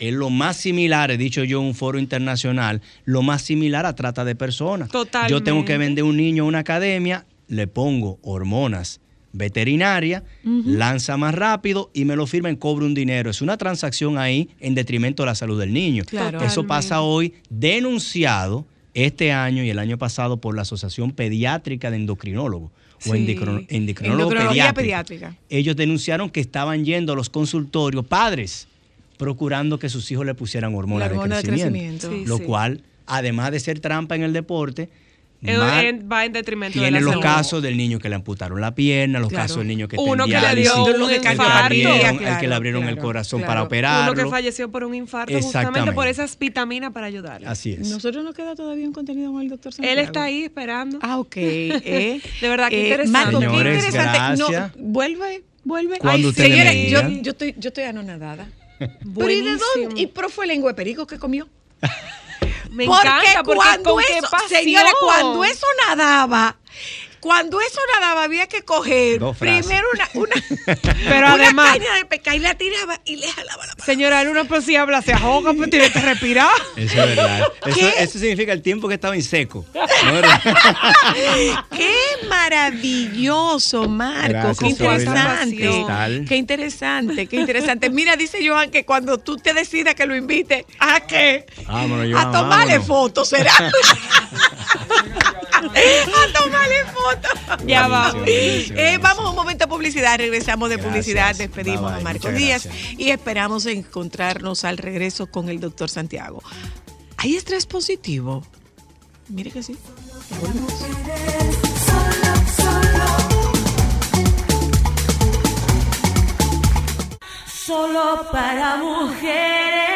Es lo más similar, he dicho yo en un foro internacional, lo más similar a trata de personas. Totalmente. Yo tengo que vender un niño a una academia, le pongo hormonas veterinarias, lanza más rápido y me lo firman, cobro un dinero. Es una transacción ahí en detrimento de la salud del niño. Claro. Eso pasa hoy denunciado este año y el año pasado por la Asociación Pediátrica de Endocrinólogos o Sí. endocrinólogo Endocrinología pediátrica. pediátrica. Ellos denunciaron que estaban yendo a los consultorios padres procurando que sus hijos le pusieran hormonas hormona de de crecimiento. Sí, lo sí. cual, además de ser trampa en el deporte, mal- en- va en detrimento de tiene la los salud. casos del niño que le amputaron la pierna, los Claro. casos del niño que Uno que le dio un el, que infarto. abrieron, el que le abrieron el corazón claro. para operarlo. Uno que falleció por un infarto justamente por esas vitaminas para ayudarle. Así es. Nosotros nos queda todavía un contenido con el doctor Él Santiago. está ahí esperando. Ah, ok. eh. *laughs* De verdad, qué Eh, interesante. Marco, qué interesante. No, vuelve, vuelve. Cuando Ay, señores, yo, yo estoy, yo estoy anonadada. Pero ¿y de dónde? ¿Y pero fue lengua de perico que comió? *laughs* Me porque encanta porque cuando con qué eso, pasión. señora, cuando eso nadaba, cuando eso nadaba había que coger primero una, una, *laughs* Pero una además- caña de pesca y la tiraba y le jalaba la mano. Señora, uno pues si habla se ahoga, pues tiene que respirar. Eso es verdad. Eso, significa el tiempo que estaba en seco. *laughs* Qué maravilloso, Marco. Gracias, qué interesante. Qué interesante, qué interesante. Mira, dice Joan que cuando tú te decidas que lo invite, ¿a qué? Vámonos, a tomarle vámonos. fotos, ¿será? *laughs* a tomarle fotos. Ya buenísimo, Eh, vamos a un momento de publicidad, regresamos de Gracias. publicidad, despedimos Bye, a bye, Marco muchas Díaz y esperamos encontrarnos al regreso con el doctor Santiago. ¿Hay estrés positivo? Mire que sí. Solo para mujeres.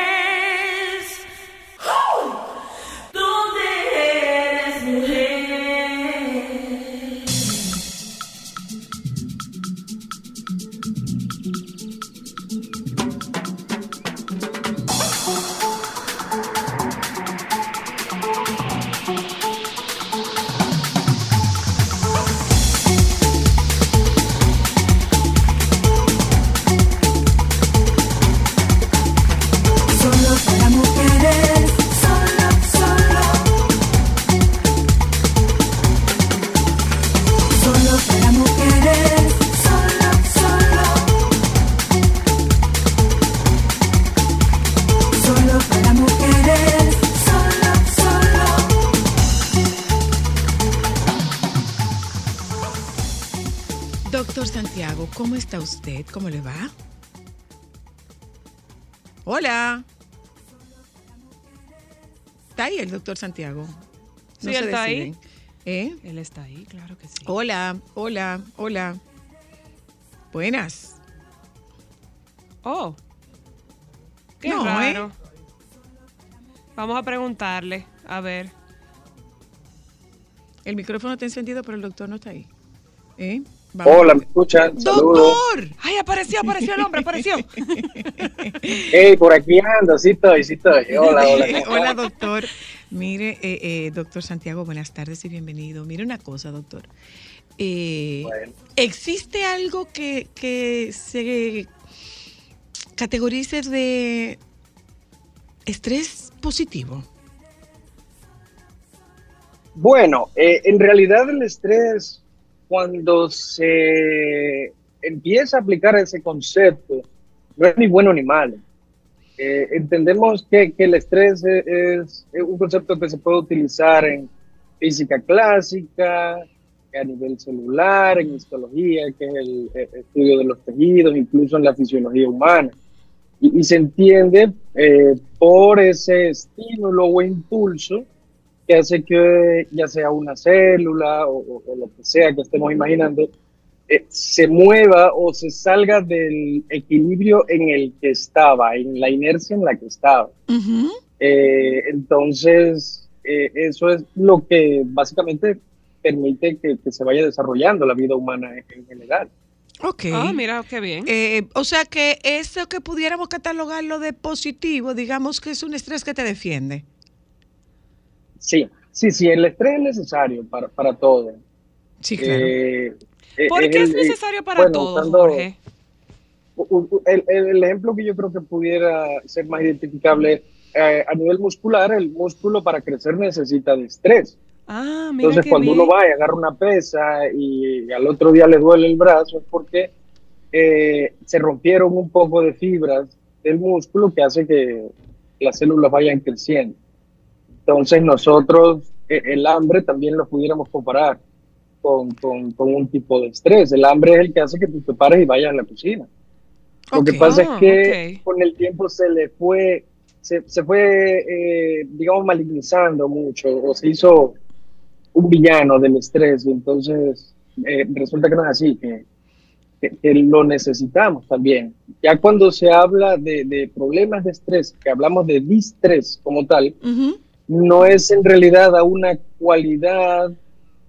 ¿Cómo está usted? ¿Cómo le va? Hola. ¿Está ahí el doctor Santiago? Sí, él está ahí. deciden. ¿Eh? Él está ahí, claro que sí. Hola, hola, hola. Buenas. Oh. Qué No, raro. Vamos a preguntarle. A ver. El micrófono está encendido, pero el doctor no está ahí. ¿Eh? Vamos. Hola, ¿me escuchan? Saludos. ¡Doctor! Ay, apareció, apareció el hombre, apareció. *laughs* Hey, por aquí ando, sí estoy, sí estoy. Hola, hola. ¿cómo *laughs* Hola, doctor. Mire, eh, eh, doctor Santiago, buenas tardes y bienvenido. Mire una cosa, doctor. Eh, Bueno. ¿Existe algo que, que se categorice de estrés positivo? Bueno, en realidad el estrés, cuando se empieza a aplicar ese concepto, no es ni bueno ni malo. Eh, entendemos que, que el estrés es, es- es un concepto que se puede utilizar en física clásica, a nivel celular, en histología, que es el, eh, estudio de los tejidos, incluso en la fisiología humana. Y, y se entiende eh, por ese estímulo o impulso que hace que ya sea una célula o, o- o lo que sea que estemos imaginando, eh, se mueva o se salga del equilibrio en el que estaba, en la inercia en la que estaba. Ujú. Eh, entonces, eh, eso es lo que básicamente permite que, que se vaya desarrollando la vida humana en, en general. Ok. Ah, mira, qué bien. Eh, o sea que eso que pudiéramos catalogarlo de positivo, digamos que es un estrés que te defiende. Sí, sí, sí, el estrés es necesario para, para todo. Sí, claro. Eh, eh, ¿Por qué es eh, necesario para bueno, todos, usando- Jorge? El, el ejemplo que yo creo que pudiera ser más identificable eh, a nivel muscular, el músculo para crecer necesita de estrés. Ah, mira Entonces, cuando bien. uno va y agarra una pesa y al otro día le duele el brazo, es porque eh, se rompieron un poco de fibras del músculo que hace que las células vayan creciendo. Entonces, nosotros, eh, el hambre también lo pudiéramos comparar con, con- con un tipo de estrés. El hambre es el que hace que tú te pares y vayas a la cocina. Lo que pasa es que con el tiempo se le fue, se, se fue, eh, digamos, malignizando mucho o se hizo un villano del estrés y entonces eh, resulta que no es así, que, que- que lo necesitamos también. Ya cuando se habla de, de problemas de estrés, que hablamos de distrés como tal. No es en realidad a una cualidad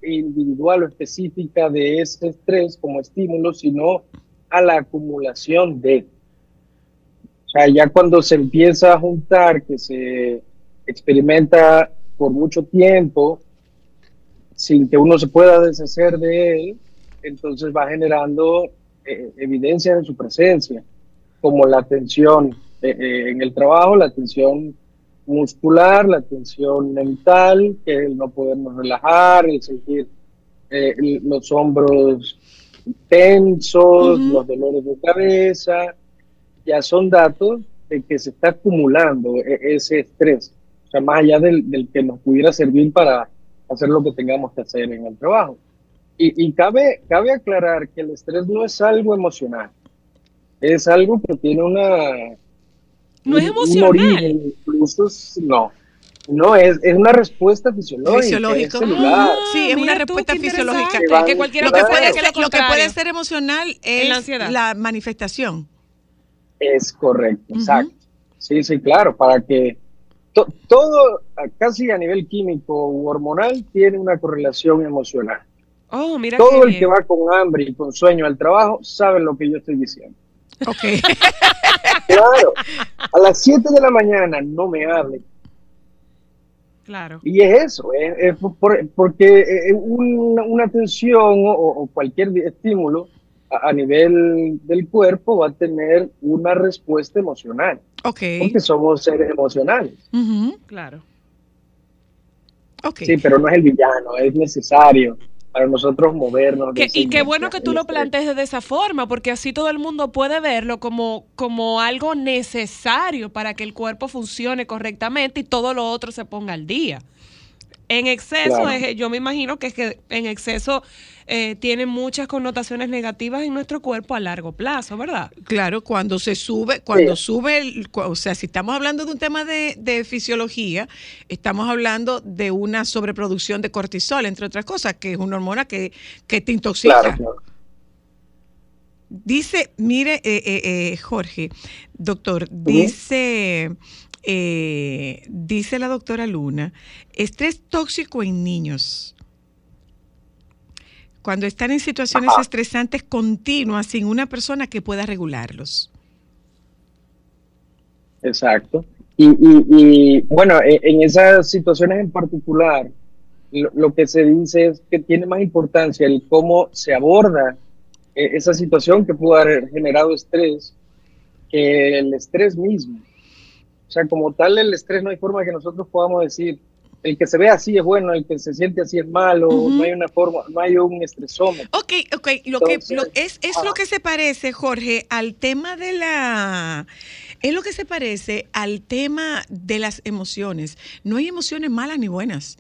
individual o específica de ese estrés como estímulo, sino a la acumulación de. O sea, ya cuando se empieza a juntar, que se experimenta por mucho tiempo, sin que uno se pueda deshacer de él, entonces va generando eh, evidencias de su presencia, como la tensión eh, eh, en el trabajo, la tensión muscular, la tensión mental, que el no podernos relajar, el sentir eh, los hombros tensos, los dolores de cabeza, ya son datos de que se está acumulando e- ese estrés, o sea, más allá del, del que nos pudiera servir para hacer lo que tengamos que hacer en el trabajo. Y, y cabe, cabe aclarar que el estrés no es algo emocional, es algo que tiene una... No es emocional. incluso no, no, es, es una respuesta fisiológica, Fisiológico. es celular. Sí, es una respuesta fisiológica. Que cualquiera Lo que, puede ser, que lo que puede contrario. ser emocional es la ansiedad. la manifestación. Es correcto, exacto. Sí, sí, claro, para que to- todo, casi a nivel químico u hormonal, tiene una correlación emocional. Oh, mira Todo el que va con hambre y con sueño al trabajo sabe lo que yo estoy diciendo. Ok. *laughs* Claro, a las 7 de la mañana no me hable. Claro. Y es eso, es, es por- porque eh, una, una tensión o, o cualquier estímulo a, a nivel del cuerpo va a tener una respuesta emocional, ok. porque somos seres emocionales. Claro. ok. Sí, pero no es el villano, es necesario para nosotros movernos. Que- y qué bueno que tú lo plantees de esa forma, porque así todo el mundo puede verlo como, como algo necesario para que el cuerpo funcione correctamente y todo lo otro se ponga al día. En exceso, Claro. es- yo me imagino que es que en exceso eh, tiene muchas connotaciones negativas en nuestro cuerpo a largo plazo, ¿verdad? Claro, cuando se sube, cuando Sí. sube, el, o sea, si estamos hablando de un tema de, de fisiología, estamos hablando de una sobreproducción de cortisol, entre otras cosas, que es una hormona que, que te intoxica. Claro, claro. Dice, mire, eh, eh, eh, Jorge, doctor, dice, eh, dice la doctora Luna, estrés tóxico en niños. Cuando están en situaciones Ajá. estresantes continuas sin una persona que pueda regularlos. Exacto. Y, y, y, bueno, e- en esas situaciones en particular, lo, lo que se dice es que tiene más importancia el cómo se aborda eh, esa situación que pudo haber generado estrés que el estrés mismo. O sea, como tal, el estrés no hay forma que nosotros podamos decir, el que se ve así es bueno, el que se siente así es malo, no hay una forma, no hay un estresómetro. Ok, ok, lo que lo- es, es lo que se parece, Jorge, al tema de la es lo que se parece al tema de las emociones. No hay emociones malas ni buenas.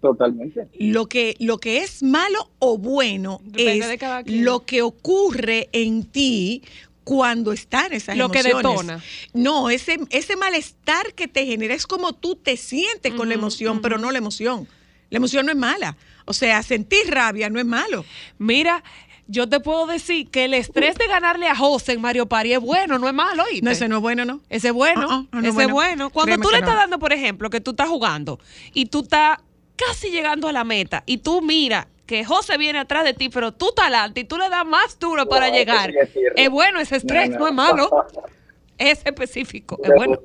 Totalmente. Lo que, lo que es malo o bueno Depende es lo que ocurre en ti cuando están esas Lo que emociones. detona. No, ese, ese malestar que te genera es como tú te sientes con la emoción, pero no la emoción. La emoción no es mala. O sea, sentir rabia no es malo. Mira, yo te puedo decir que el estrés de ganarle a José en Mario Party es bueno, no es malo, ¿oíste? No, ese no es bueno, ¿no? Ese es bueno, Ah, ah, no es ese es bueno. Cuando Créeme tú que le no. estás dando, por ejemplo, que tú estás jugando y tú estás casi llegando a la meta y tú miras que José viene atrás de ti, pero tú estás adelante y tú le das más duro para llegar. es bueno ese estrés, no, es malo, *laughs* es específico, es bueno.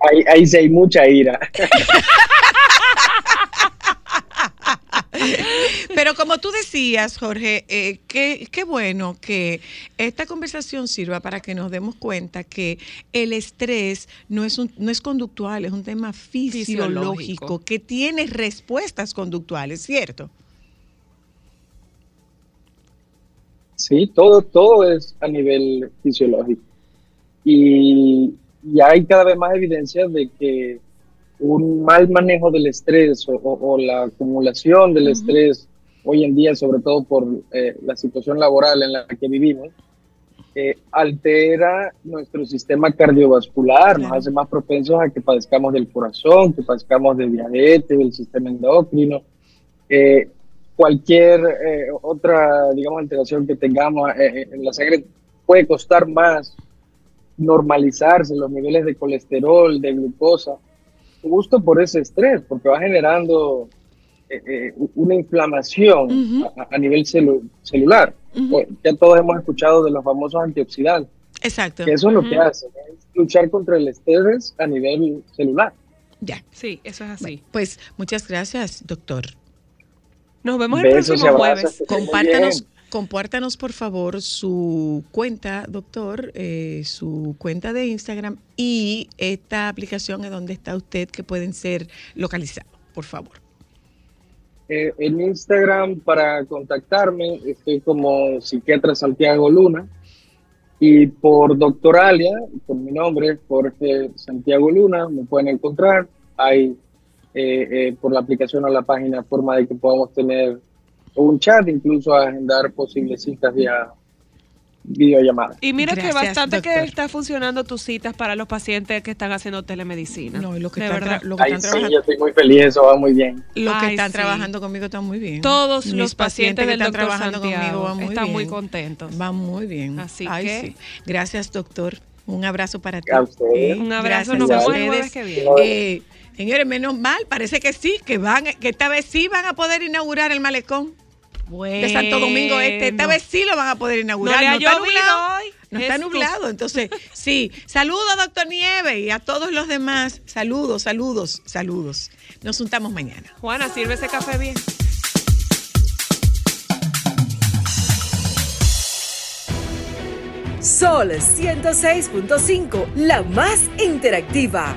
Ahí, ahí sí hay mucha ira. *laughs* Pero como tú decías, Jorge, eh, qué, qué bueno que esta conversación sirva para que nos demos cuenta que el estrés no es, un, no es conductual, es un tema fisiológico, Fisiológico. que tiene respuestas conductuales, ¿cierto? Sí, todo, todo es a nivel fisiológico. Y ya hay cada vez más evidencias de que un mal manejo del estrés o, o- o la acumulación del estrés hoy en día, sobre todo por eh, la situación laboral en la que vivimos, eh, altera nuestro sistema cardiovascular, nos hace más propensos a que padezcamos del corazón, que padezcamos de diabetes, del sistema endocrino. Eh, cualquier eh, otra, digamos, alteración que tengamos eh, en la sangre puede costar más normalizarse los niveles de colesterol, de glucosa, justo por ese estrés, porque va generando eh, eh, una inflamación a, a nivel celu- celular. Pues, Ya todos hemos escuchado de los famosos antioxidantes, Exacto. que eso es lo que Ujú. hacen, es luchar contra el estrés a nivel celular. Ya. Sí, eso es así. Pues muchas gracias, doctor. Nos vemos el Besos próximo jueves. Compártanos, compártanos por favor su cuenta, doctor, eh, su cuenta de Instagram y esta aplicación en donde está usted que pueden ser localizados, por favor. Eh, en Instagram para contactarme estoy como psiquiatra Santiago Luna y por Doctoralia, por mi nombre, Jorge Santiago Luna, me pueden encontrar. Hay eh, eh, por la aplicación o la página forma de que podamos tener un chat, incluso agendar posibles citas vía videollamada. Y mira que bastante doctor. que está funcionando tus citas para los pacientes que están haciendo telemedicina. No, y los que De están, verdad. tra- los que Ay, están sí, trabajando, yo estoy muy feliz, eso va muy bien. los que Ay, están sí. trabajando conmigo están muy bien. Todos Mis los pacientes que del están trabajando Santiago conmigo van muy están bien. muy contentos. Van muy bien. Así Ay, que- sí. Gracias, doctor. Un abrazo para ti. A. Un abrazo, Gracias nos vemos el ustedes. jueves que viene. Eh, señores, menos mal, parece que sí, que van, que esta vez sí van a poder inaugurar el malecón de Santo Domingo Este. Esta Bueno. vez sí lo van a poder No inaugurar. ha está nublado. hoy. No está nublado, entonces sí. Saludos, doctor Nieve, y a todos los demás. Saludos, saludos, saludos. Nos juntamos mañana. Juana, sirve ese café bien. Sol 106.5, la más interactiva.